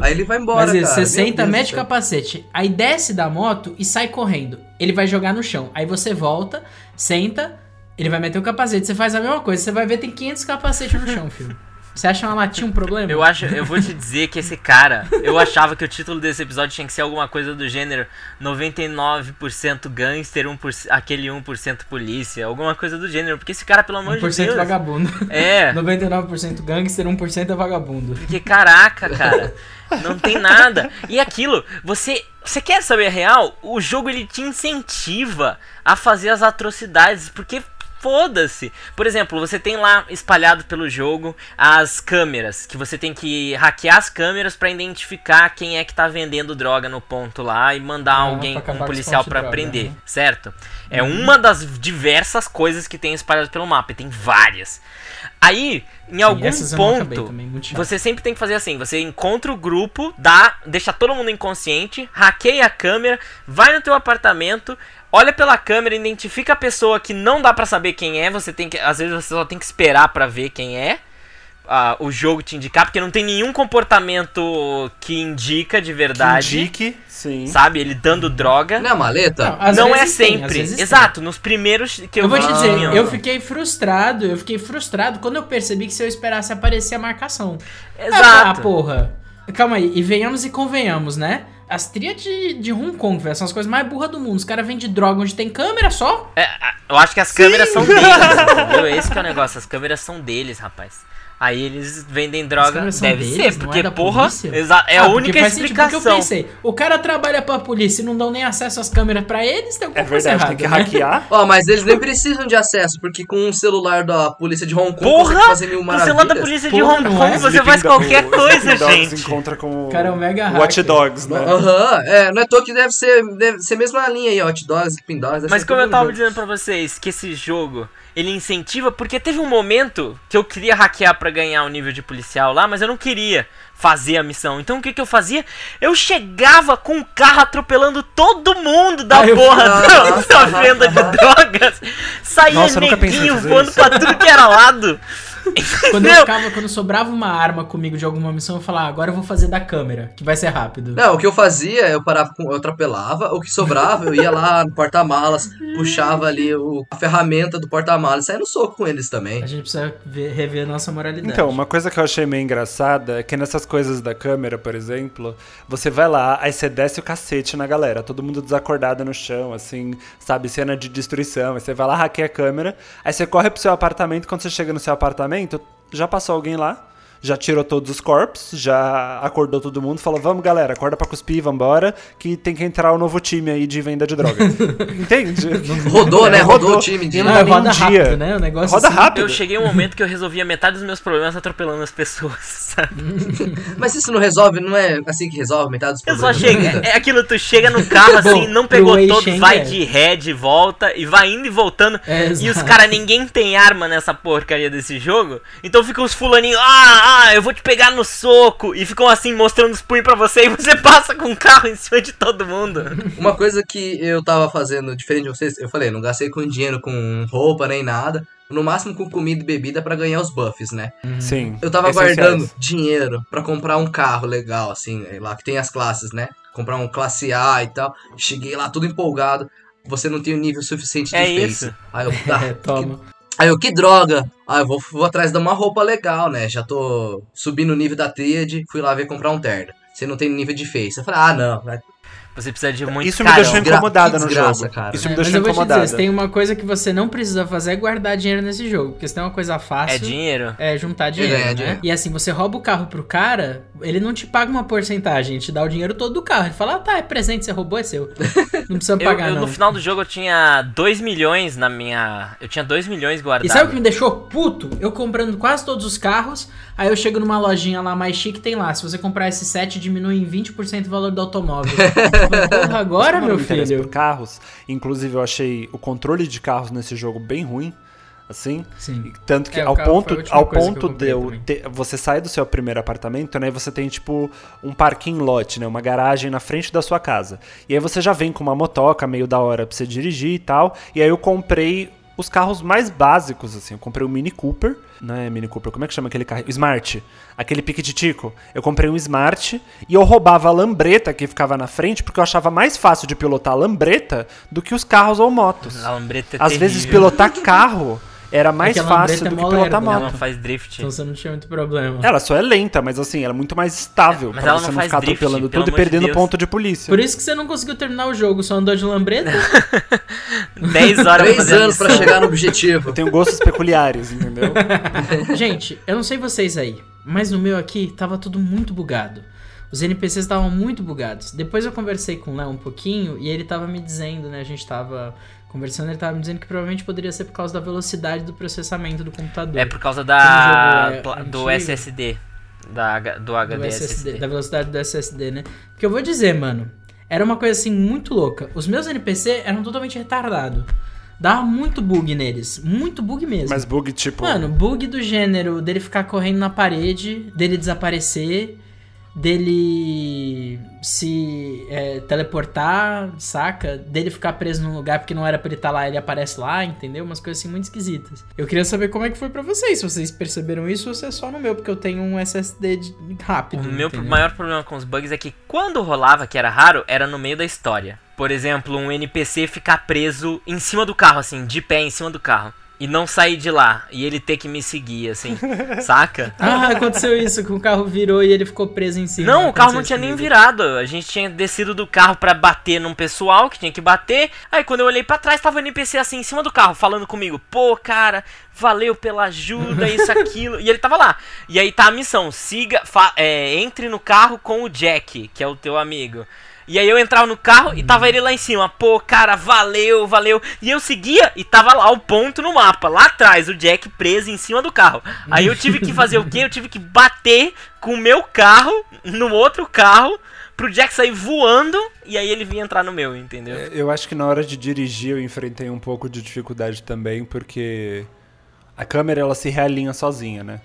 Aí ele vai embora, Mas isso, cara. você Meu senta, Deus mete o capacete, aí desce da moto e sai correndo. Ele vai jogar no chão. Aí você volta, senta, ele vai meter o capacete. Você faz a mesma coisa. Você vai ver tem 500 capacetes no chão, filho. Você acha uma latinha um problema? Eu acho, eu vou te dizer que esse cara, eu achava que o título desse episódio tinha que ser alguma coisa do gênero 99% gangster, 1%, aquele 1% polícia, alguma coisa do gênero, porque esse cara, pelo amor de 1% Deus. vagabundo. É, 99% gangster, 1% é vagabundo. porque caraca, cara, não tem nada. E aquilo, você, você quer saber a real? O jogo ele te incentiva a fazer as atrocidades, porque foda-se. Por exemplo, você tem lá espalhado pelo jogo as câmeras, que você tem que hackear as câmeras pra identificar quem é que tá vendendo droga no ponto lá e mandar Ah, alguém, um policial droga, prender, né? certo? É uma das diversas coisas que tem espalhadas pelo mapa, e tem várias. Aí, em algum não acabei ponto, também, você sempre tem que fazer assim: você encontra o grupo, dá, deixa todo mundo inconsciente, hackeia a câmera, vai no teu apartamento, olha pela câmera, identifica a pessoa que não dá pra saber quem é. Você tem que, às vezes você só tem que esperar pra ver quem é. ah, o jogo te indicar, porque não tem nenhum comportamento que indica de verdade. Indique, sim. Sabe? Ele dando droga. Não é maleta? Não, não é tem, sempre. tem. Exato, nos primeiros que eu, Eu vou te dizer, tinham. eu fiquei frustrado, eu fiquei frustrado quando eu percebi que se eu esperasse aparecer a marcação. Ah, Exato. porra. Calma aí, e venhamos e convenhamos, né? As trias de, de Hong Kong, velho, são as coisas mais burras do mundo. Os caras vendem droga onde tem câmera só. É, eu acho que as câmeras são deles, entendeu? Esse que é o negócio, as câmeras são deles, rapaz. Aí eles vendem droga. Deve deles, ser, não porque, é porra, é Ah, a única porque explicação. eu pensei, o cara trabalha pra polícia e não dão nem acesso às câmeras pra eles, tem alguma É coisa verdade, errada, tem que né? hackear. Ó, mas eles nem precisam de acesso, porque com um celular da polícia de Hong Kong Porra! consegue fazer mil O celular da maravilhas. polícia de Porra, Hong Kong, é? você Sleeping faz qualquer coisa, Dogs gente. encontra com O cara é um mega Watch hacker. Dogs, né? Aham, é, não é tô que deve ser, deve ser a mesma linha aí, Hot Dogs, Sleeping Dogs. Mas como eu tava dizendo pra vocês, que esse jogo, ele incentiva, porque teve um momento que eu queria hackear pra ganhar o nível de policial lá, mas eu não queria fazer a missão. Então o que que eu fazia? Eu chegava com o carro atropelando todo mundo da eu- porra da, Nossa, da venda de drogas. Saía Nossa, eu nunca pensei em neguinho voando pra tudo que era lado. Quando, eu ficava, quando sobrava uma arma comigo de alguma missão, eu falava, ah, agora eu vou fazer da câmera, que vai ser rápido. Não, o que eu fazia, eu parava, com, eu atropelava, o que sobrava, eu ia lá no porta-malas, puxava ali o, a ferramenta do porta-malas saía no soco com eles também. A gente precisa ver- rever a nossa moralidade. Então, uma coisa que eu achei meio engraçada é que nessas coisas da câmera, por exemplo, você vai lá, aí você desce o cacete na galera, todo mundo desacordado no chão, assim, sabe, cena de destruição. Aí você vai lá, hackeia a câmera, aí você corre pro seu apartamento, quando você chega no seu apartamento, já passou alguém lá. Já tirou todos os corpos, já acordou todo mundo, falou: Vamos, galera, acorda pra cuspir, vambora, que tem que entrar o novo time aí de venda de droga. Entende? Rodou, né? É, Rodou o time de. E Não, roda um rápido, dia. né? O negócio Roda assim- rápido. Eu cheguei um momento que eu resolvia metade dos meus problemas atropelando as pessoas, sabe? Mas isso não resolve, não é assim que resolve metade dos Eu problemas. só chego, é aquilo, tu chega no carro assim, Bom, não pegou todos, vai é. de ré, de volta, e vai indo e voltando. É, e os caras, ninguém tem arma nessa porcaria desse jogo. Então ficam os fulaninhos, ah, ah, eu vou te pegar no soco. E ficam assim, mostrando os punhos pra você, e você passa com o carro em cima de todo mundo. Uma coisa que eu tava fazendo diferente de vocês, eu falei, não gastei com dinheiro, com roupa nem nada. No máximo com comida e bebida pra ganhar os buffs, né? Sim. Eu tava essenciais. guardando dinheiro pra comprar um carro legal, assim, é lá que tem as classes, né? Comprar um classe A e tal. Cheguei lá tudo empolgado. Você não tem o nível suficiente de É face. isso. Aí eu, tá, É, toma. Aí eu, que droga! Ah, eu vou, vou atrás de uma roupa legal, né? Já tô subindo o nível da tríade, fui lá ver comprar um terno. Você não tem nível de face. Eu falei, ah, não, Você precisa de muito Isso me carão. deixou que no jogo. cara. Isso É, me mas deixou eu vou te incomodado. dizer, se tem uma coisa que você não precisa fazer é guardar dinheiro nesse jogo. Porque se tem uma coisa fácil. É dinheiro? É juntar dinheiro, ganhar né? dinheiro. E assim, você rouba o carro pro cara, ele não te paga uma porcentagem, ele te dá o dinheiro todo do carro. Ele fala, ah, tá, é presente, você roubou, é seu. Não precisa Eu, pagar, eu, não. no final do jogo eu tinha 2 milhões na minha. Eu tinha 2 milhões E guardados. sabe o que me deixou puto? Eu comprando quase todos os carros, aí eu chego numa lojinha lá mais chique, tem lá, se você comprar esse set, diminui em 20% o valor do automóvel. Porra, agora, meu filho? por carros, inclusive eu achei o controle de carros nesse jogo bem ruim, assim. Sim. Tanto que É, ao ponto, ao ponto de eu ter- você sai do seu primeiro apartamento, né? E você tem tipo um parking lot, né? Uma garagem na frente da sua casa. E aí você já vem com uma motoca meio da hora pra você dirigir e tal. E aí eu comprei os carros mais básicos, assim. Eu comprei o Mini Cooper, não é Mini Cooper, como é que chama aquele carro? Smart. Aquele piquititico. Eu comprei um Smart e eu roubava a lambreta que ficava na frente porque eu achava mais fácil de pilotar a lambreta do que os carros ou motos. A lambreta é Às vezes terrível. pilotar carro era mais que a lambreta fácil é do que pilotar lerda, moto. Ela faz drift. Então você não tinha muito problema. Ela só é lenta, mas assim, ela é muito mais estável É, mas pra ela você não não faz ficar drift, atropelando pelo tudo e perdendo Deus. ponto de polícia. Por isso que você não conseguiu terminar o jogo, só andou de lambreta. 10 horas pra Três fazer a anos pra chegar no objetivo. Eu tenho gostos peculiares, entendeu? Gente, eu não sei vocês aí, mas no meu aqui tava tudo muito bugado. Os NPCs estavam muito bugados. Depois eu conversei com o Léo um pouquinho e ele tava me dizendo, né? A gente tava conversando, ele tava me dizendo que provavelmente poderia ser por causa da velocidade do processamento do computador. É por causa da, é do antigo. SSD. Da, do HD do SSD, SSD. da velocidade do SSD, né? Porque eu vou dizer, mano, era uma coisa assim muito louca. Os meus NPC eram totalmente retardados. Dava muito bug neles, muito bug mesmo. Mas bug tipo. Mano, bug do gênero dele ficar correndo na parede, dele desaparecer, dele se é, teleportar, saca? Dele ficar preso num lugar porque não era pra ele estar lá, ele aparece lá, entendeu? Umas coisas assim muito esquisitas. Eu queria saber como é que foi pra vocês, se vocês perceberam isso ou se é só no meu, porque eu tenho um SSD de- rápido. O meu entendeu? maior problema com os bugs é que quando rolava, que era raro, era no meio da história. Por exemplo, um NPC ficar preso em cima do carro, assim, de pé em cima do carro. E não sair de lá. E ele ter que me seguir, assim, saca? Ah, aconteceu isso, que o carro virou e ele ficou preso em cima. Não, o carro não tinha nem comigo. virado. A gente tinha descido do carro pra bater num pessoal que tinha que bater. Aí quando eu olhei pra trás, tava o NPC assim em cima do carro, falando comigo: Pô, cara, valeu pela ajuda, isso, aquilo. e ele tava lá. E aí tá a missão: siga, fa- é, entre no carro com o Jack, que é o teu amigo. E aí eu entrava no carro e tava ele lá em cima. Pô, cara, valeu, valeu. E eu seguia e tava lá o ponto no mapa. Lá atrás, o Jack preso em cima do carro. Aí eu tive que fazer o quê? Eu tive que bater com o meu carro no outro carro pro Jack sair voando e aí ele vinha entrar no meu, entendeu? É, Eu acho que na hora de dirigir eu enfrentei um pouco de dificuldade também, porque a câmera ela se realinha sozinha, né?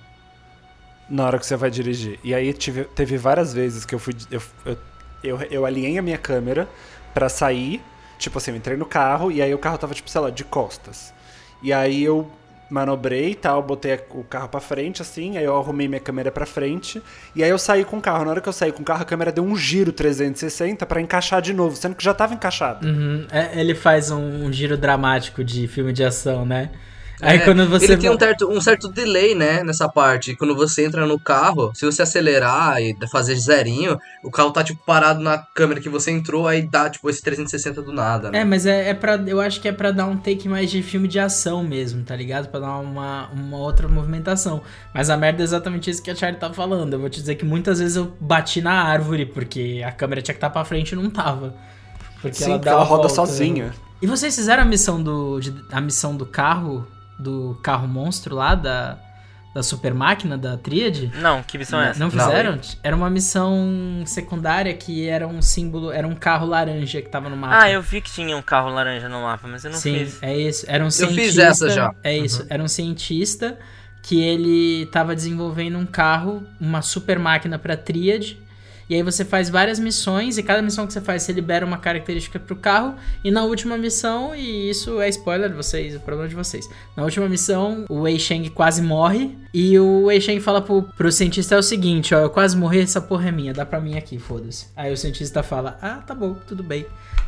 Na hora que você vai dirigir. E aí tive, teve várias vezes que eu fui. Eu, eu, eu, eu alinhei a minha câmera pra sair. Tipo assim, eu entrei no carro e aí o carro tava, tipo, sei lá, de costas. E aí eu manobrei e tal, botei o carro pra frente, assim, aí eu arrumei minha câmera pra frente, e aí eu saí com o carro. Na hora que eu saí com o carro, a câmera deu um giro 360 pra encaixar de novo, sendo que já tava encaixado. Uhum, é, ele faz um, um giro dramático de filme de ação, né? Aí É, quando você. Ele tem um certo, um certo delay, né, nessa parte. Quando você entra no carro, se você acelerar e fazer zerinho, o carro tá, tipo, parado na câmera que você entrou, aí dá, tipo, esse 360 do nada, né? É, mas é, é pra. Eu acho que é pra dar um take mais de filme de ação mesmo, tá ligado? Pra dar uma, uma outra movimentação. Mas a merda é exatamente isso que a Charlie tá falando. Eu vou te dizer que muitas vezes eu bati na árvore, porque a câmera tinha que estar pra frente e não tava. Porque Sim, ela porque ela a roda volta. sozinha. E vocês fizeram a missão do. de- a missão do carro? Do carro monstro lá, da. Da super máquina, da Tríade? Não, que missão é essa? Não fizeram? Era uma missão secundária que era um símbolo, era um carro laranja que tava no mapa. Ah, eu vi que tinha um carro laranja no mapa, mas eu não Sim, fiz. é isso. Era um Eu cientista. fiz essa já. É isso. Era um cientista que ele tava desenvolvendo um carro, uma super máquina pra tríade. E aí você faz várias missões e cada missão que você faz você libera uma característica pro carro e na última missão, e isso é spoiler de vocês, o problema de vocês. Na última missão, o Wei Sheng quase morre e o Wei Sheng fala pro, pro cientista é o seguinte, ó, eu quase morri, essa porra é minha, dá pra mim aqui, foda-se. Aí o cientista fala: "Ah, tá bom, tudo bem".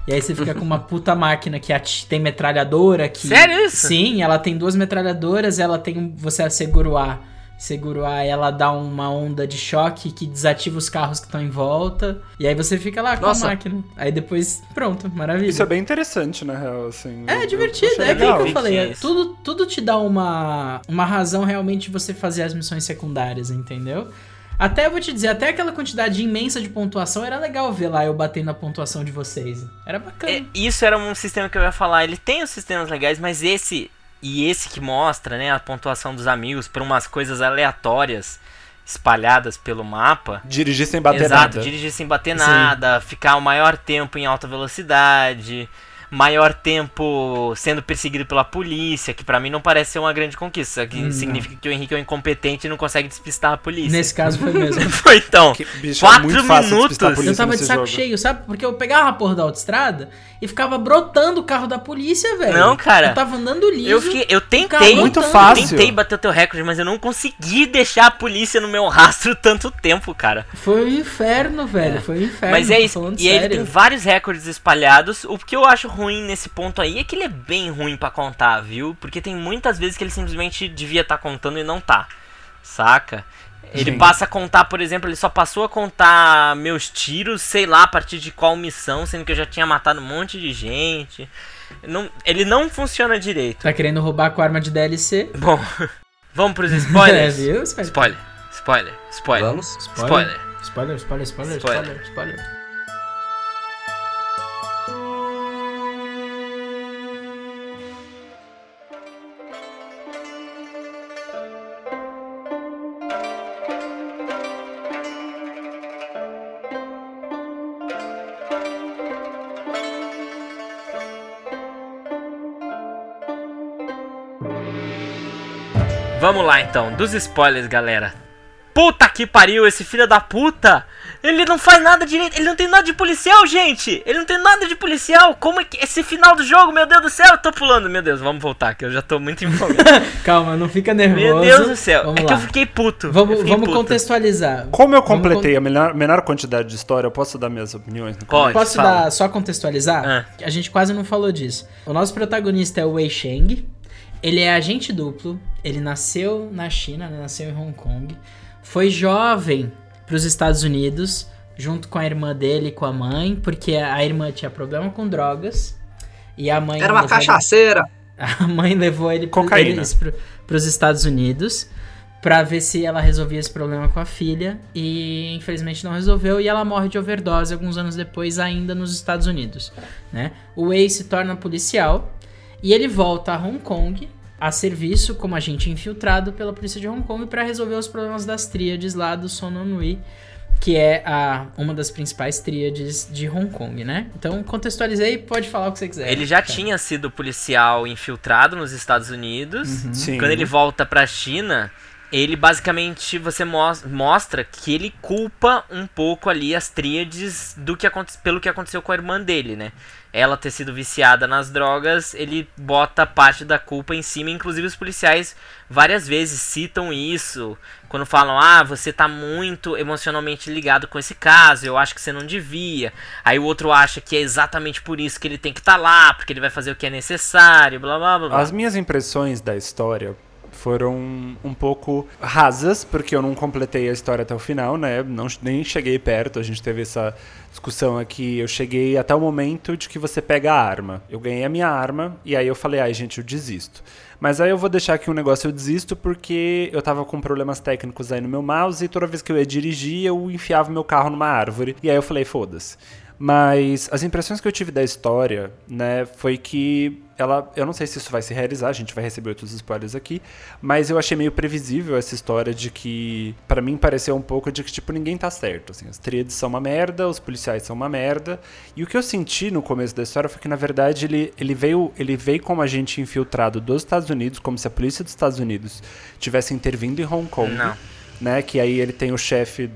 E aí você fica com uma puta máquina que tem metralhadora que Sério isso? Sim, ela tem duas metralhadoras, ela tem você segura o A, segura o A, ela dá uma onda de choque que desativa os carros que estão em volta, e aí você fica lá com Nossa. a máquina. Aí depois, pronto, maravilha. Isso é bem interessante, na real, assim. É Eu- divertido, eu é aquilo que eu falei. é tudo, tudo te dá uma, uma razão realmente de você fazer as missões secundárias, entendeu? Até eu vou te dizer, até aquela quantidade imensa de pontuação era legal ver lá eu batendo a pontuação de vocês. Era bacana. É, isso era um sistema que eu ia falar. Ele tem os sistemas legais, mas esse e esse que mostra, né, a pontuação dos amigos por umas coisas aleatórias espalhadas pelo mapa. Dirigir sem bater Exato, nada. dirigir sem bater Sim. nada, ficar o maior tempo em alta velocidade, maior tempo sendo perseguido pela polícia, que pra mim não parece ser uma grande conquista, que Não. significa que o Henrique é um incompetente e não consegue despistar a polícia. Nesse caso foi mesmo. Foi então. Que, bicho, Quatro é muito fácil minutos. Eu tava de saco jogo. cheio, sabe? Porque eu pegava a porra da autoestrada e ficava brotando o carro da polícia, velho. Não, cara. Eu tava andando liso. Eu, fiquei, eu tentei, muito eu fácil. tentei bater o teu recorde, mas eu não consegui deixar a polícia no meu rastro tanto tempo, cara. Foi um inferno, velho. Foi um inferno. Mas é isso. E ele sério. tem vários recordes espalhados. O que eu acho ruim nesse ponto aí é que ele é bem ruim pra contar, viu? Porque tem muitas vezes que ele simplesmente devia estar contando e não tá. Saca? Ele Sim. passa a contar, por exemplo, ele só passou a contar meus tiros, sei lá, a partir de qual missão, sendo que eu já tinha matado um monte de gente. Não, ele não funciona direito. Tá querendo roubar com arma de DLC? Bom, vamos pros É, spoilers? viu? Spoiler. spoiler, spoiler, spoiler, Vamos? spoiler. Spoiler, spoiler, spoiler, Spoiler. spoiler, spoiler. Vamos lá então, dos spoilers, galera. Puta que pariu, esse filho da puta! Ele não faz nada direito, ele não tem nada de policial, gente! Ele não tem nada de policial! Como é que. Esse final do jogo, meu Deus do céu, eu tô pulando, meu Deus, vamos voltar, que eu já tô muito empolgado. Calma, não fica nervoso. meu Deus do céu, Vamos é lá. que eu fiquei puto. Vamos, fiquei vamos puto. contextualizar. Como eu Vamos completei a menor, menor quantidade de história, eu posso dar minhas opiniões? no Pode. Posso fala. dar, só contextualizar? Ah. A gente quase não falou disso. O nosso protagonista é o Wei Sheng. Ele é agente duplo, ele nasceu na China, né, nasceu em Hong Kong, foi jovem para os Estados Unidos, junto com a irmã dele e com a mãe, porque a irmã tinha problema com drogas e a mãe Era uma levou ele- cachaceira. a mãe levou ele pro, pros Estados Unidos pra ver se ela resolvia esse problema com a filha e infelizmente não resolveu e ela morre de overdose alguns anos depois ainda nos Estados Unidos, né? O Wei se torna policial e ele volta a Hong Kong a serviço como agente infiltrado pela polícia de Hong Kong para resolver os problemas das tríades lá do Sononui, que é a, uma das principais tríades de Hong Kong, né? Então contextualizei, pode falar o que você quiser. Ele já cara. tinha sido policial infiltrado nos Estados Unidos. Uhum. Sim. Quando ele volta pra China, ele basicamente você mos- mostra que ele culpa um pouco ali as tríades do que pelo que aconteceu com a irmã dele, né? Ela ter sido viciada nas drogas, ele bota parte da culpa em cima, inclusive os policiais várias vezes citam isso quando falam: "Ah, você tá muito emocionalmente ligado com esse caso, eu acho que você não devia". Aí o outro acha que é exatamente por isso que ele tem que estar lá, porque ele vai fazer o que é necessário, blá blá blá. blá. As minhas impressões da história foram um pouco rasas, porque eu não completei a história até o final, né? Não, nem cheguei perto, a gente teve essa discussão aqui. Eu cheguei até o momento de que você pega a arma. Eu ganhei a minha arma e aí eu falei, ai gente, eu desisto. Mas aí eu vou deixar aqui um negócio, eu desisto porque eu tava com problemas técnicos aí no meu mouse e toda vez que eu ia dirigir eu enfiava meu carro numa árvore. E aí eu falei, foda-se. Mas as impressões que eu tive da história, né, foi que ela, eu não sei se isso vai se realizar, a gente vai receber outros spoilers aqui, mas eu achei meio previsível essa história de que, pra mim pareceu um pouco de que tipo ninguém tá certo, assim, as tríades são uma merda, os policiais são uma merda, e o que eu senti no começo da história foi que na verdade ele, ele veio, ele veio como agente infiltrado dos Estados Unidos, como se a polícia dos Estados Unidos tivesse intervindo em Hong Kong, Não. né, que aí ele tem o chefe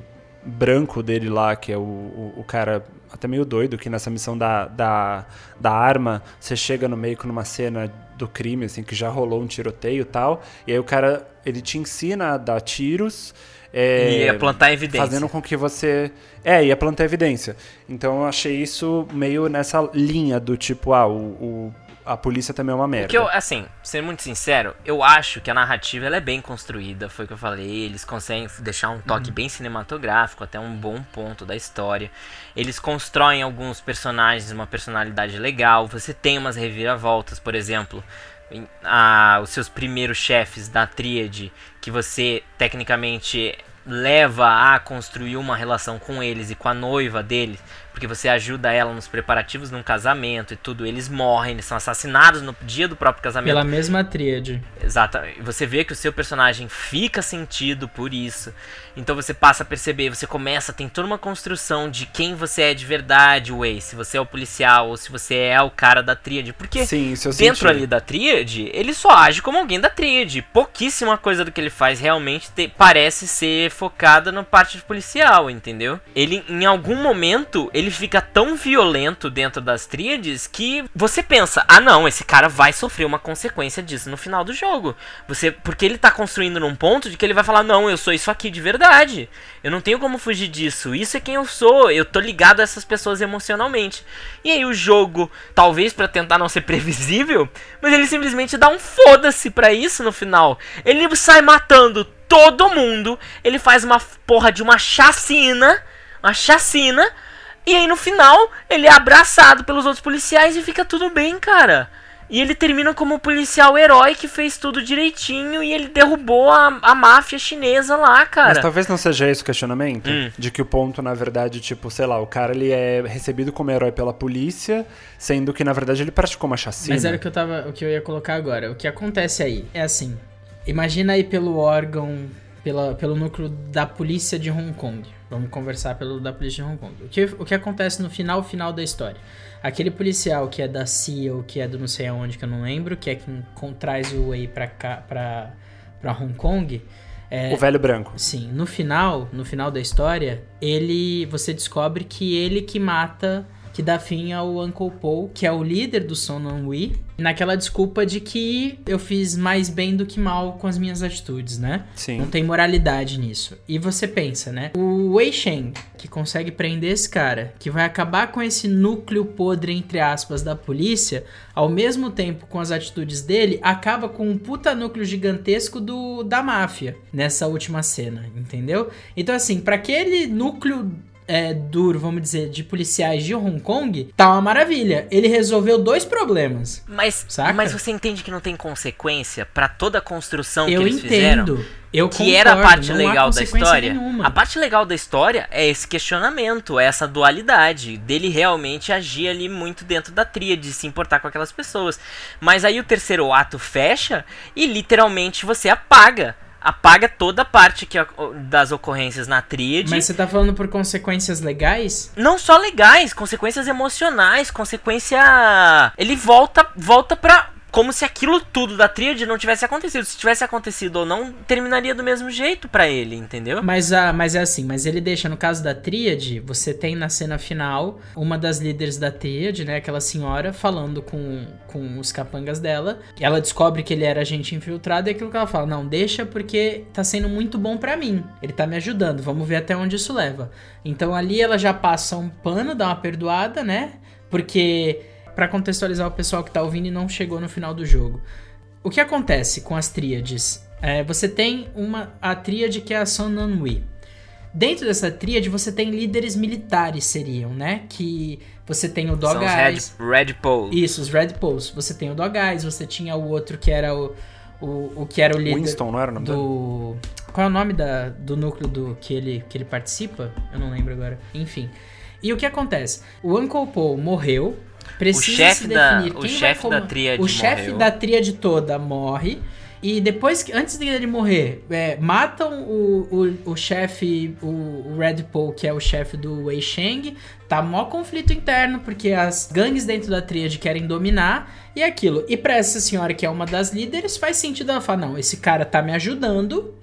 branco dele lá, que é o, o, o cara até meio doido, que nessa missão da, da, da arma, você chega no meio com numa cena do crime, assim, que já rolou um tiroteio e tal, e aí o cara, ele te ensina a dar tiros... é, E ia plantar evidência. Fazendo com que você... É, ia plantar evidência. Então eu achei isso meio nessa linha do tipo, ah, o, o- a polícia também é uma merda. Porque eu, assim, sendo muito sincero, eu acho que a narrativa ela é bem construída, foi o que eu falei. Eles conseguem deixar um toque bem cinematográfico, até um bom ponto da história. Eles constroem alguns personagens, uma personalidade legal. Você tem umas reviravoltas, por exemplo. em- a- os seus primeiros chefes da tríade, que você tecnicamente leva a construir uma relação com eles e com a noiva deles, porque você ajuda ela nos preparativos num casamento e tudo, eles morrem, eles são assassinados no dia do próprio casamento. Pela mesma tríade. Exato. Você vê que o seu personagem fica sentido por isso. Então você passa a perceber, você começa, tem toda uma construção de quem você é de verdade, Way. Se você é o policial ou se você é o cara da tríade. Porque Sim, isso eu dentro senti. ali da tríade, ele só age como alguém da tríade. Pouquíssima coisa do que ele faz realmente te- parece ser focada na parte de policial, entendeu? Ele, em algum momento, ele fica tão violento dentro das tríades que você pensa, ah não, esse cara vai sofrer uma consequência disso no final do jogo. Você, porque ele tá construindo num ponto de que ele vai falar, não, eu sou isso aqui de verdade. Eu não tenho como fugir disso. Isso é quem eu sou. Eu tô ligado a essas pessoas emocionalmente. E aí o jogo, talvez pra tentar não ser previsível, mas ele simplesmente dá um foda-se pra isso no final. Ele sai matando todo mundo. Ele faz uma porra de uma chacina, uma chacina. E aí no final ele é abraçado pelos outros policiais e fica tudo bem, cara. E ele termina como um policial herói que fez tudo direitinho e ele derrubou a, a máfia chinesa lá, Mas cara. talvez não seja esse o questionamento. Hum. De que o ponto, na verdade, tipo, sei lá, o cara ele é recebido como herói pela polícia, sendo que, na verdade, ele praticou uma chacina. Mas era o que eu tava, o que eu ia colocar agora. O que acontece aí é assim. Imagina aí pelo órgão, pela, pelo núcleo da polícia de Hong Kong. Vamos conversar pelo da polícia de Hong Kong. O que, o que acontece no final final da história? Aquele policial que é da CIA ou que é do não sei aonde que eu não lembro, que é quem traz o Wei pra cá, pra, pra Hong Kong. É, O velho branco. Sim, no final, no final da história, ele você descobre que ele que mata que dá fim ao Uncle Paul, que é o líder do Son Wei, naquela desculpa de que eu fiz mais bem do que mal com as minhas atitudes, né? Sim. Não tem moralidade nisso. E você pensa, né? O Wei Sheng, que consegue prender esse cara, que vai acabar com esse núcleo podre, entre aspas, da polícia, ao mesmo tempo com as atitudes dele, acaba com um puta núcleo gigantesco do da máfia nessa última cena, entendeu? Então, assim, para aquele núcleo é, duro, vamos dizer, de policiais de Hong Kong, tá uma maravilha. Ele resolveu dois problemas. Mas, Saca? mas você entende que não tem consequência pra toda a construção Eu que eles fizeram? entendo. Eu Que era a concordo, parte legal da história. nenhuma. A parte legal da história é esse questionamento, é essa dualidade dele realmente agir ali muito dentro da tríade, se importar com aquelas pessoas. Mas aí o terceiro ato fecha e literalmente você apaga. Apaga toda a parte que, das ocorrências na tríade. Mas você tá falando por consequências legais? Não só legais, consequências emocionais, consequência. Ele volta, volta pra. Como se aquilo tudo da tríade não tivesse acontecido. Se tivesse acontecido ou não, terminaria do mesmo jeito pra ele, entendeu? Mas, ah, mas é assim, mas ele deixa, no caso da tríade, você tem na cena final uma das líderes da tríade, né, aquela senhora, falando com, com os capangas dela. Ela descobre que ele era agente infiltrado e aquilo que ela fala, não, deixa porque tá sendo muito bom pra mim. Ele tá me ajudando, vamos ver até onde isso leva. Então ali ela já passa um pano, dá uma perdoada, né? Porque, pra contextualizar o pessoal que tá ouvindo e não chegou no final do jogo. O que acontece com as tríades? É, você tem uma a tríade que é a Son Wei. Dentro dessa tríade você tem líderes militares seriam, né? Que você tem o São Dog os Red. Red Pole. Isso, os Red Poles. Você tem o Dog Eyes, você tinha o outro que era o o, o que era o líder Winston, não era o nome dele? do Qual é o nome da, do núcleo do que ele que ele participa? Eu não lembro agora. Enfim. E o que acontece? O Uncle Paul morreu. Precisa chefe se da- definir o chefe da tríade O chefe da tríade toda morre. E depois, que- antes dele morrer, é, matam o, o, o chefe, o, o Red Paul, que é o chefe do Wei Sheng. Tá mó conflito interno, porque as gangues dentro da tríade querem dominar. E é aquilo. E pra essa senhora, que é uma das líderes, faz sentido ela falar: não, esse cara tá me ajudando.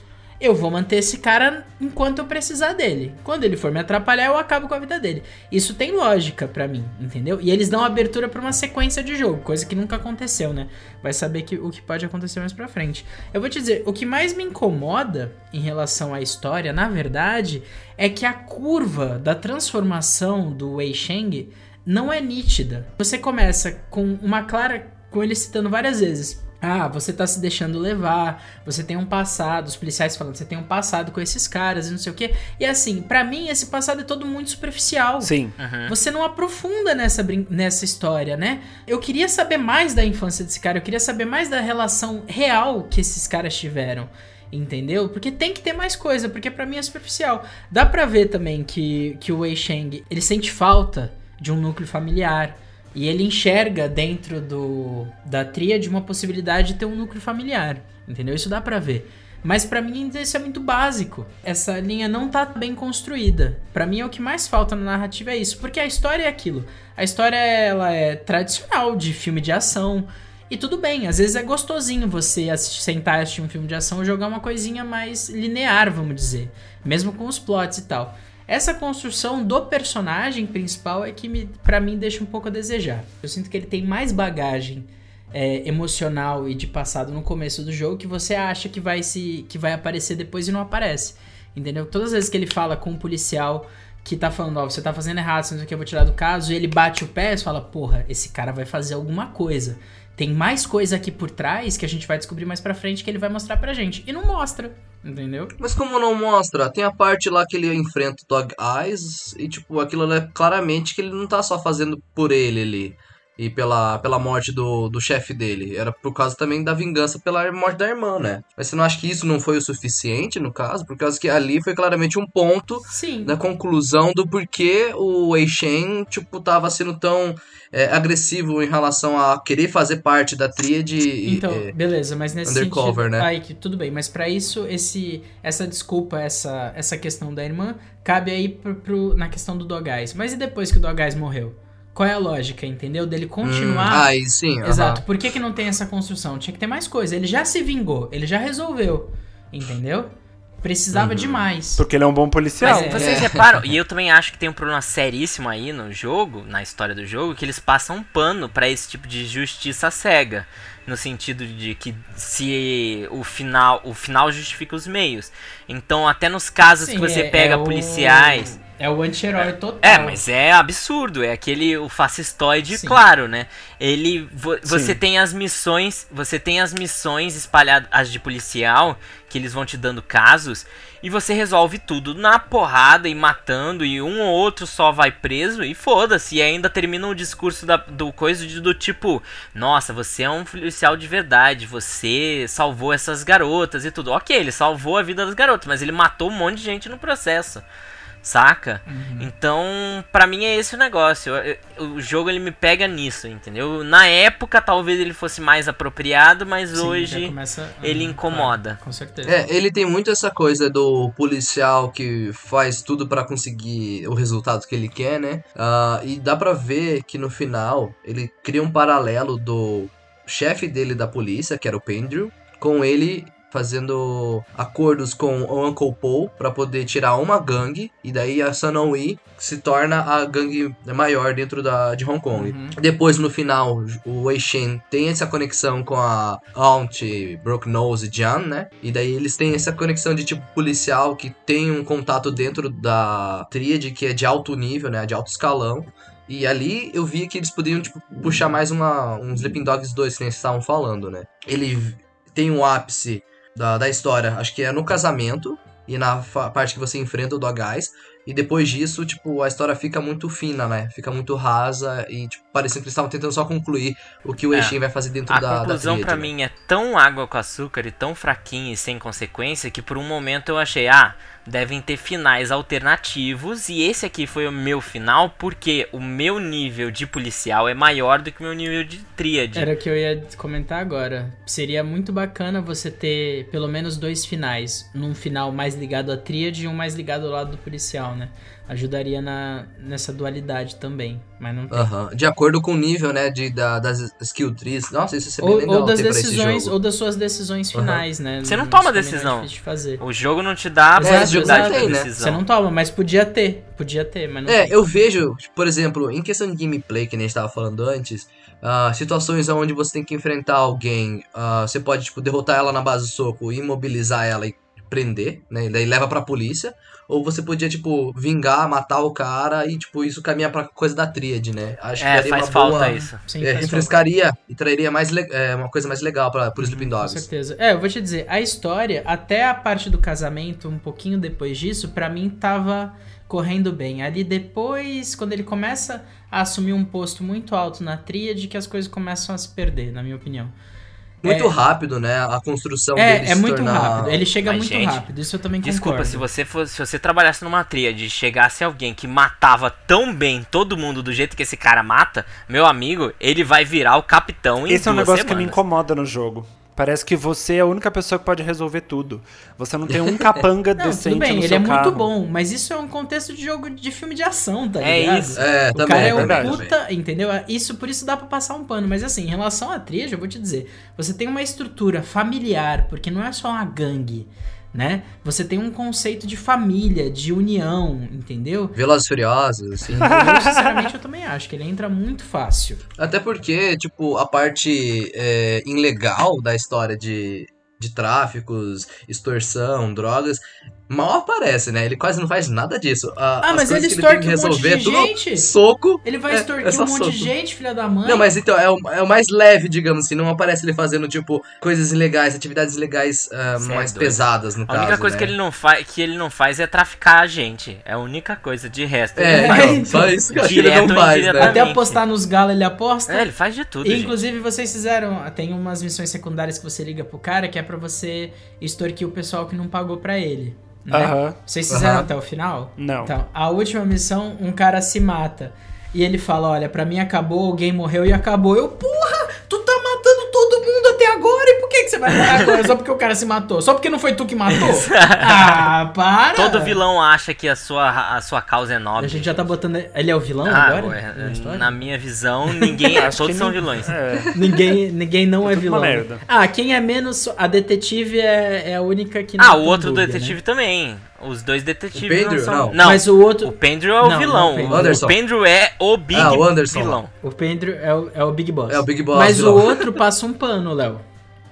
Eu vou manter esse cara enquanto eu precisar dele. Quando ele for me atrapalhar, eu acabo com a vida dele. Isso tem lógica pra mim, entendeu? E eles dão abertura pra uma sequência de jogo, coisa que nunca aconteceu, né? Vai saber que, o que pode acontecer mais pra frente. Eu vou te dizer, o que mais me incomoda em relação à história, na verdade, é que a curva da transformação do Wei Sheng não é nítida. Você começa com uma clara. com ele citando várias vezes. Ah, você tá se deixando levar, você tem um passado, os policiais falando, você tem um passado com esses caras e não sei o quê. E assim, pra mim esse passado é todo muito superficial. Sim. Uhum. Você não aprofunda nessa, brin- nessa história, né? Eu queria saber mais da infância desse cara, eu queria saber mais da relação real que esses caras tiveram. Entendeu? Porque tem que ter mais coisa, porque pra mim é superficial. Dá pra ver também que, que o Wei Sheng, ele sente falta de um núcleo familiar. E ele enxerga dentro do da tríade uma possibilidade de ter um núcleo familiar. Entendeu? Isso dá pra ver. Mas pra mim isso é muito básico. Essa linha não tá bem construída. Pra mim é o que mais falta na narrativa é isso, porque a história é aquilo. A história ela é tradicional de filme de ação. E tudo bem, às vezes é gostosinho você assistir, sentar e assistir um filme de ação e jogar uma coisinha mais linear, vamos dizer. Mesmo com os plots e tal. Essa construção do personagem principal é que me, para mim deixa um pouco a desejar. Eu sinto que ele tem mais bagagem é, emocional e de passado no começo do jogo que você acha que vai se que vai aparecer depois e não aparece. Entendeu? Todas as vezes que ele fala com um policial que tá falando, ó, você tá fazendo errado, você não sei o que, eu vou tirar do caso, e ele bate o pé e fala, porra, esse cara vai fazer alguma coisa. Tem mais coisa aqui por trás que a gente vai descobrir mais pra frente que ele vai mostrar pra gente. E não mostra, entendeu? Mas como não mostra? Tem a parte lá que ele enfrenta o Dog Eyes e, tipo, aquilo é claramente que ele não tá só fazendo por ele ali. E pela, pela morte do, do chefe dele. Era por causa também da vingança pela morte da irmã, né? Mas você não acha que isso não foi o suficiente, no caso? Por causa que ali foi claramente um ponto Sim. da conclusão do porquê o Wei Shen, tipo, tava sendo tão é, agressivo em relação a querer fazer parte da tríade. e- Então, é, beleza, mas nesse undercover, sentido, né? aí que tudo bem, mas pra isso esse essa desculpa, essa essa questão da irmã cabe aí pro, pro- na questão do Dogais. Mas e depois que o Dogais morreu? Qual é a lógica, entendeu? Dele continuar Hum, aí sim. Exato. aham. Por que, que não tem essa construção? Tinha que ter mais coisa. Ele já se vingou, ele já resolveu. Entendeu? precisava demais. Porque ele é um bom policial. Mas vocês reparam, e eu também acho que tem um problema seríssimo aí no jogo, na história do jogo, que eles passam um pano pra esse tipo de justiça cega. No sentido de que se o final, o final justifica os meios. Então, até nos casos Sim, que você é- pega é o- policiais. É o anti-herói total. É, mas é absurdo, é aquele o fascistoide Sim. claro, né? Ele vo- você Sim. tem as missões, você tem as missões espalhadas as de policial que eles vão te dando casos e você resolve tudo na porrada e matando e um ou outro só vai preso e foda-se, e ainda termina o discurso da- do coisa de- do tipo, nossa, você é um policial de verdade, você salvou essas garotas e tudo. OK, ele salvou a vida das garotas, mas ele matou um monte de gente no processo. Saca? Então, pra mim é esse o negócio. Eu- eu- o jogo ele me pega nisso, entendeu? Na época talvez ele fosse mais apropriado, mas Sim, hoje começa- ele Uhum, incomoda. claro, com certeza. É, ele tem muito essa coisa do policial que faz tudo pra conseguir o resultado que ele quer, né? Ah, e dá pra ver que no final ele cria um paralelo do chefe dele da polícia, que era o Pendrew, com ele fazendo acordos com o Uncle Paul pra poder tirar uma gangue e daí a Sunoi se torna a gangue maior dentro da, de Hong Kong. Uhum. Depois, no final, o Wei Shen tem essa conexão com a Aunt Broke Nose Jan, né? E daí eles têm essa conexão de tipo policial que tem um contato dentro da tríade que é de alto nível, né? De alto escalão. E ali eu vi que eles poderiam tipo, puxar mais uma, um Sleeping Dogs 2, que nem vocês estavam falando, né? Ele tem um ápice da, da história, acho que é no casamento e na parte que você enfrenta o Dogeyes. E depois disso, tipo, a história fica muito fina, né? Fica muito rasa e, tipo, parecendo que eles estavam tentando só concluir o que o É. Eishin vai fazer dentro A da, conclusão da né? mim é tão água com açúcar e tão fraquinha e sem consequência que por um momento eu achei, ah, devem ter finais alternativos e esse aqui foi o meu final porque o meu nível de policial é maior do que o meu nível de tríade. Era o que eu ia comentar agora. Seria muito bacana você ter pelo menos dois finais. Num final mais ligado à tríade e um mais ligado ao lado do policial, né? Ajudaria na, nessa dualidade também. Mas não tem. Aham. De acordo com o nível, né, de, da, das skill trees. Nossa, isso é bem ou, legal ou das decisões, jogo. ou das suas decisões finais, né? Você não toma é decisão. difícil de fazer. O jogo não te dá a possibilidade de Tem, né? decisão. Você não toma, mas podia ter. Podia ter, mas não É, tem. eu vejo, por exemplo, em questão de gameplay, que nem a gente tava falando antes, ah, situações onde você tem que enfrentar alguém, ah, você pode, tipo, derrotar ela na base do soco, imobilizar ela e prender, né? E daí leva pra polícia. Ou você podia, tipo, vingar, matar o cara e, tipo, isso caminha pra coisa da tríade, né? Acho É, daria faz uma falta boa- isso. Sim, É, faz falta. refrescaria e traria mais é, uma coisa mais legal para os Sleeping Com Dogs. certeza. É, eu vou te dizer, a história, até a parte do casamento, um pouquinho depois disso, pra mim tava correndo bem. Ali depois, quando ele começa a assumir um posto muito alto na tríade, que as coisas começam a se perder, na minha opinião. Muito É. rápido, né? A construção dele É, é se muito tornar- rápido. Ele chega Mas, muito gente, rápido, isso eu também Desculpa, concordo. se você fosse, se você trabalhasse numa tríade e chegasse alguém que matava tão bem todo mundo do jeito que esse cara mata, meu amigo, ele vai virar o capitão em Esse é um negócio que me semanas. incomoda no jogo. Parece que você é a única pessoa que pode resolver tudo. Você não tem um capanga Não, decente tudo bem, no ele é carro. muito bom, mas isso é um contexto de jogo de filme de ação, tá É ligado? isso. É, O também, cara é um também, verdade. também. puta, entendeu? Isso por isso dá pra passar um pano, mas assim, em relação à trilha, eu vou te dizer, você tem uma estrutura familiar, porque não é só uma gangue, né? Você tem um conceito de família, de união, entendeu? Velozes e Furiosos, assim. Eu, sinceramente, eu também acho que ele entra muito fácil. Até porque, tipo, a parte é, ilegal da história de, de tráficos, extorsão, drogas, mal aparece, né? Ele quase não faz nada disso. A- Ah, as mas ele extorque que um monte de é gente. soco. Ele vai É, extorquir é só um monte soco. de gente, filha da mãe. Não, mas então, é o, é o mais leve, digamos assim. Não aparece ele fazendo, tipo, coisas ilegais, atividades ilegais é mais pesadas, no A caso. única coisa né? que ele não faz que ele não faz é traficar a gente. É a única coisa. De resto, É, então, só isso que eu acho que ele Direto não faz, né? Até apostar nos galos ele aposta. É, ele faz de tudo. E, gente. inclusive, vocês fizeram. Tem umas missões secundárias que você liga pro cara que é pra você extorquir o pessoal que não pagou pra ele. Né? Aham. Vocês fizeram até o final? Não. Então, a última missão, um cara se mata. E ele fala: Olha, pra mim acabou, alguém morreu e acabou. Eu, porra, tu tá matando todo mundo até agora e por que que, você vai matar agora? Só porque o cara se matou? Só porque não foi tu que matou? ah, para! Todo vilão acha que a sua, a sua causa é nobre. A gente já tá botando. Ele é o vilão Ah, agora? ué, na na minha visão, ninguém. Acho todos que são vilões. É. Ninguém, ninguém não é tudo vilão. Ah, quem é menos. A detetive é, é a única que não Ah, tem o outro dúvida, detetive né? tambem. Os dois detetives O Pedro? não são. Não. Não, Mas o outro. o Pendrew é o Não, vilão. não, o o, Pendrew. Anderson. Pendrew é o Big Ah, o Anderson. vilão. O Pendro é o, é o Big Boss. É o Big Boss, Mas vilão. o outro passa um pano, Léo.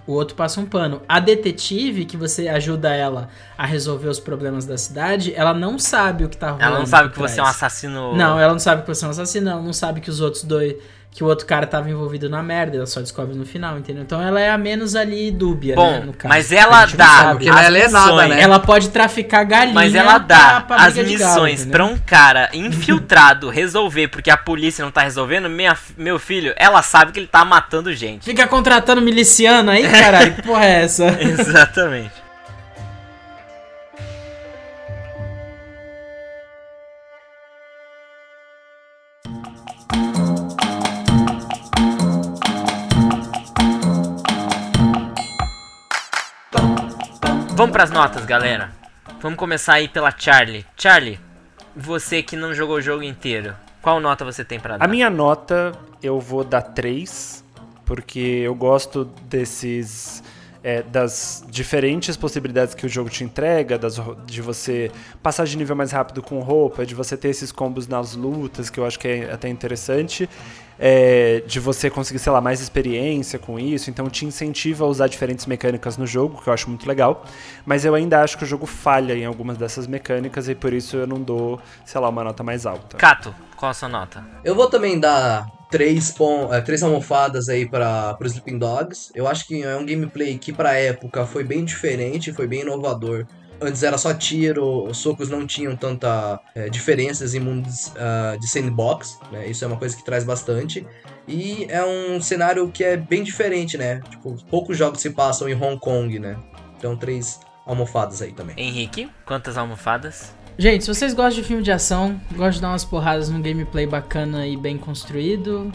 O outro passa um pano. A detetive, que você ajuda ela a resolver os problemas da cidade, ela não sabe o que tá rolando. Ela não sabe que você é um assassino. Não, ela não sabe que você é um assassino, ela não sabe que os outros dois. Que o outro cara tava envolvido na merda, ela só descobre no final, entendeu? Então ela é a menos ali dúbia, Bom, né, no caso. mas ela dá. Porque ela é missões. né? Ela pode traficar galinha. Mas ela dá pra- pra as galo, missões entendeu? pra um cara infiltrado resolver porque a polícia não tá resolvendo, minha, meu filho, ela sabe que ele tá matando gente. Fica contratando miliciano aí, caralho. Que porra é essa? Exatamente. Vamos pras notas, galera. Vamos começar aí pela Charlie. Charlie, você que não jogou o jogo inteiro, qual nota você tem pra dar? A minha nota eu vou dar 3, porque eu gosto desses. É, das diferentes possibilidades que o jogo te entrega, das, de você passar de nível mais rápido com roupa, de você ter esses combos nas lutas, que eu acho que é até interessante, é, de você conseguir, sei lá, mais experiência com isso, então te incentiva a usar diferentes mecânicas no jogo, que eu acho muito legal, mas eu ainda acho que o jogo falha em algumas dessas mecânicas e por isso eu não dou, sei lá, uma nota mais alta. Cato, qual a sua nota? Eu vou também dar três, pon é, três almofadas aí para os Sleeping Dogs. Eu acho que é um gameplay que pra época foi bem diferente, foi bem inovador. Antes era só tiro, os socos não tinham tanta é, diferenças em mundos ah, de sandbox, né? Isso é uma coisa que traz bastante. E é um cenário que é bem diferente, né? Tipo, poucos jogos se passam em Hong Kong, né? Então três almofadas aí também. Henrique, quantas almofadas? Gente, se vocês gostam de filme de ação, gostam de dar umas porradas num gameplay bacana e bem construído,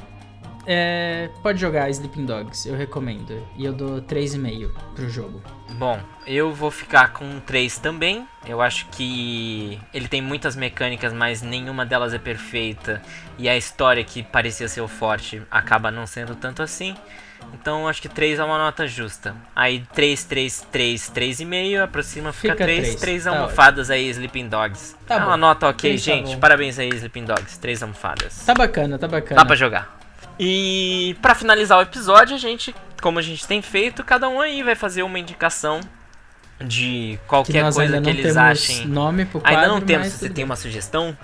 é, pode jogar Sleeping Dogs, eu recomendo. E eu dou 3,5 pro jogo. Bom, eu vou ficar com 3 também. Eu acho que ele tem muitas mecânicas, mas nenhuma delas é perfeita. E a história que parecia ser o forte acaba não sendo tanto assim. Então acho que 3 é uma nota justa. Aí 3, 3, 3, 3,5, aproxima, fica, Fica 3, três, 3 tá almofadas aí, Sleeping Dogs. Tá é bom. uma nota ok, tá gente. bom. Parabéns aí, Sleeping Dogs. 3 almofadas. Tá bacana, tá bacana. Dá pra jogar. E pra finalizar o episódio, a gente, como a gente tem feito, cada um aí vai fazer uma indicação de que qualquer nós coisa que eles achem. nome pro quadro, Ainda não temos, se você tudo tem bem. uma sugestão,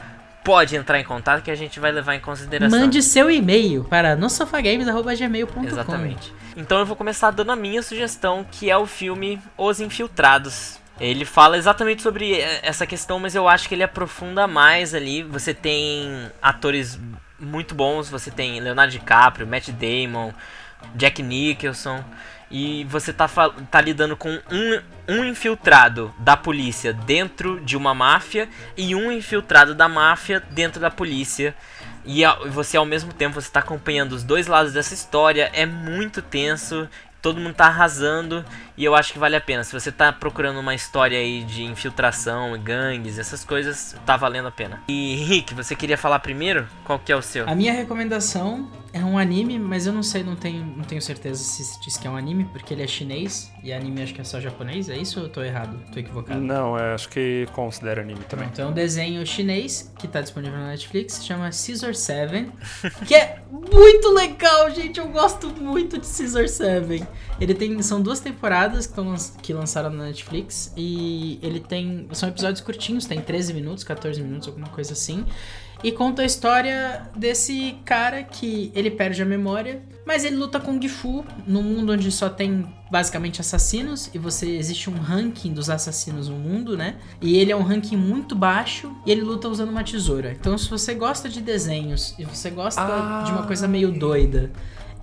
pode entrar em contato que a gente vai levar em consideração. Mande seu e-mail para nosofagames.gmail.com Exatamente. Então eu vou começar dando a minha sugestão, que é o filme Os Infiltrados. Ele fala exatamente sobre eh, essa questão, mas eu acho que ele aprofunda mais ali. Você tem atores muito bons, você tem Leonardo DiCaprio, Matt Damon, Jack Nicholson. E você tá, tá lidando com um, um infiltrado da polícia dentro de uma máfia e um infiltrado da máfia dentro da polícia. E você ao mesmo tempo você tá acompanhando os dois lados dessa história, é muito tenso, todo mundo tá arrasando e eu acho que vale a pena. Se você tá procurando uma história aí de infiltração, gangues, essas coisas, tá valendo a pena. E Rick, você queria falar primeiro? Qual que é o seu? A minha recomendação é um anime, mas eu não sei, não tenho, não tenho certeza se se diz que é um anime, porque ele é chinês e anime acho que é só japonês. É isso ou eu tô errado? Tô equivocado? Não, eu acho que considera anime também. Pronto, é um desenho chinês que tá disponível na Netflix, chama Scissor 7, que é muito legal, gente. Eu gosto muito de Scissor 7. Ele tem. São duas temporadas que, tão que lançaram na Netflix. E ele tem. São episódios curtinhos, tem 13 minutos, 14 minutos, alguma coisa assim. E conta a história desse cara que ele perde a memória, mas ele luta com Gifu num mundo onde só tem basicamente assassinos e você existe um ranking dos assassinos no mundo, né? E ele é um ranking muito baixo e ele luta usando uma tesoura. Então, se você gosta de desenhos e você gosta Ah. de uma coisa meio doida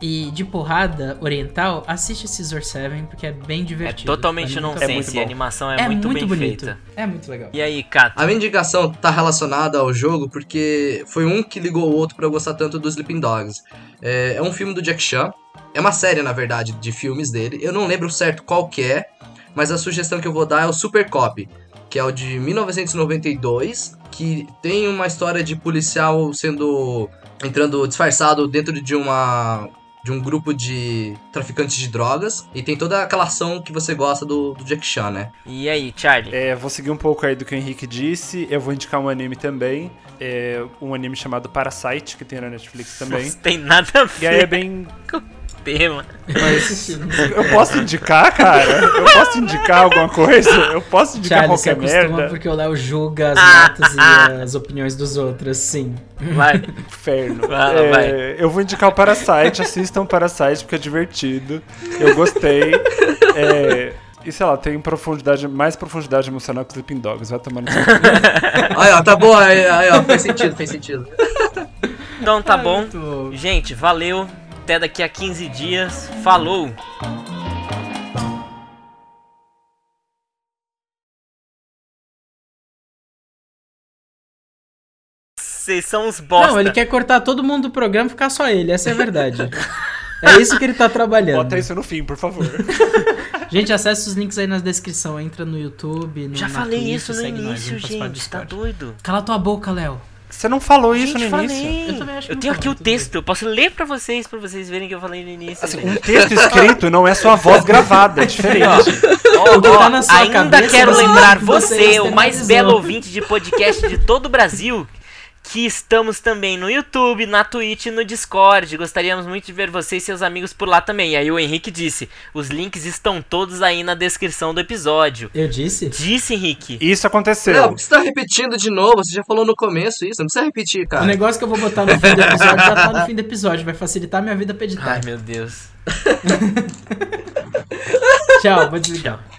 e de porrada oriental, assiste Scissor 7 porque é bem É divertido. totalmente muito É nonsense muito e a animação é, É muito, bem bonito. feita. É muito legal. E aí, Cato? A minha indicação tá relacionada ao jogo porque foi um que ligou o outro pra eu gostar tanto do Sleeping Dogs. É, é um filme do Jack Chan. É uma série, na verdade, de filmes dele. Eu não lembro certo qual que é, mas a sugestão que eu vou dar é o Super Cop, que é o de 1992, que tem uma história de policial sendo entrando disfarçado dentro de uma de um grupo de traficantes de drogas e tem toda aquela ação que você gosta do, do Jack Chan, né? E aí, Charlie? É, vou seguir um pouco aí do que o Henrique disse. Eu vou indicar um anime também. É um anime chamado Parasite, que tem na Netflix também. Não tem nada a E aí é ver bem. tema. Mas eu posso indicar, cara? Eu posso indicar alguma coisa? Eu posso indicar Charlie, você qualquer acostuma merda? porque o Léo julga as Ah, notas e ah. as opiniões dos outros, sim. Vai. Inferno. Vai, É, vai. Eu vou indicar o Parasite, assistam o Parasite porque é divertido. Eu gostei. É, e sei lá, tem profundidade, mais profundidade emocional que Sleeping Dogs. Vai tomar no seu. Aí, ó, tá bom, aí, aí, ó, faz sentido, faz sentido. Então tá Ah, bom. muito bom. Gente, valeu. Até daqui a 15 dias. Falou! Vocês são uns bosta. Não, ele quer cortar todo mundo do programa e ficar só ele, essa é a verdade. é isso que ele tá trabalhando. Bota isso no fim, por favor. Gente, acessa os links aí na descrição, entra no YouTube, no Já falei Twitch, isso no nós, início, gente. Tá doido? Cala tua boca, Léo. Você não falou isso gente, no início? falei. Eu também acho que Eu tenho aqui o bem. texto. Eu posso ler pra vocês, pra vocês verem que eu falei no início. Assim, gente. um texto escrito não é sua voz gravada, é diferente. Ó, O que ó, na sua ainda cabeça, quero lembrar você você, o mais belo ouvinte de podcast de todo o Brasil, que estamos também no YouTube, na Twitch e no Discord. Gostaríamos muito de ver você e seus amigos por lá também. E aí o Henrique disse: os links estão todos aí na descrição do episódio. Eu disse? Disse, Henrique. Isso aconteceu. Não, você tá repetindo de novo? Você já falou no começo isso, não precisa repetir, O cara. negócio que eu vou botar no fim do episódio já tá no fim do episódio. Vai facilitar minha vida pra editar. Ai, meu Deus. Tchau, vou desligar. Tchau.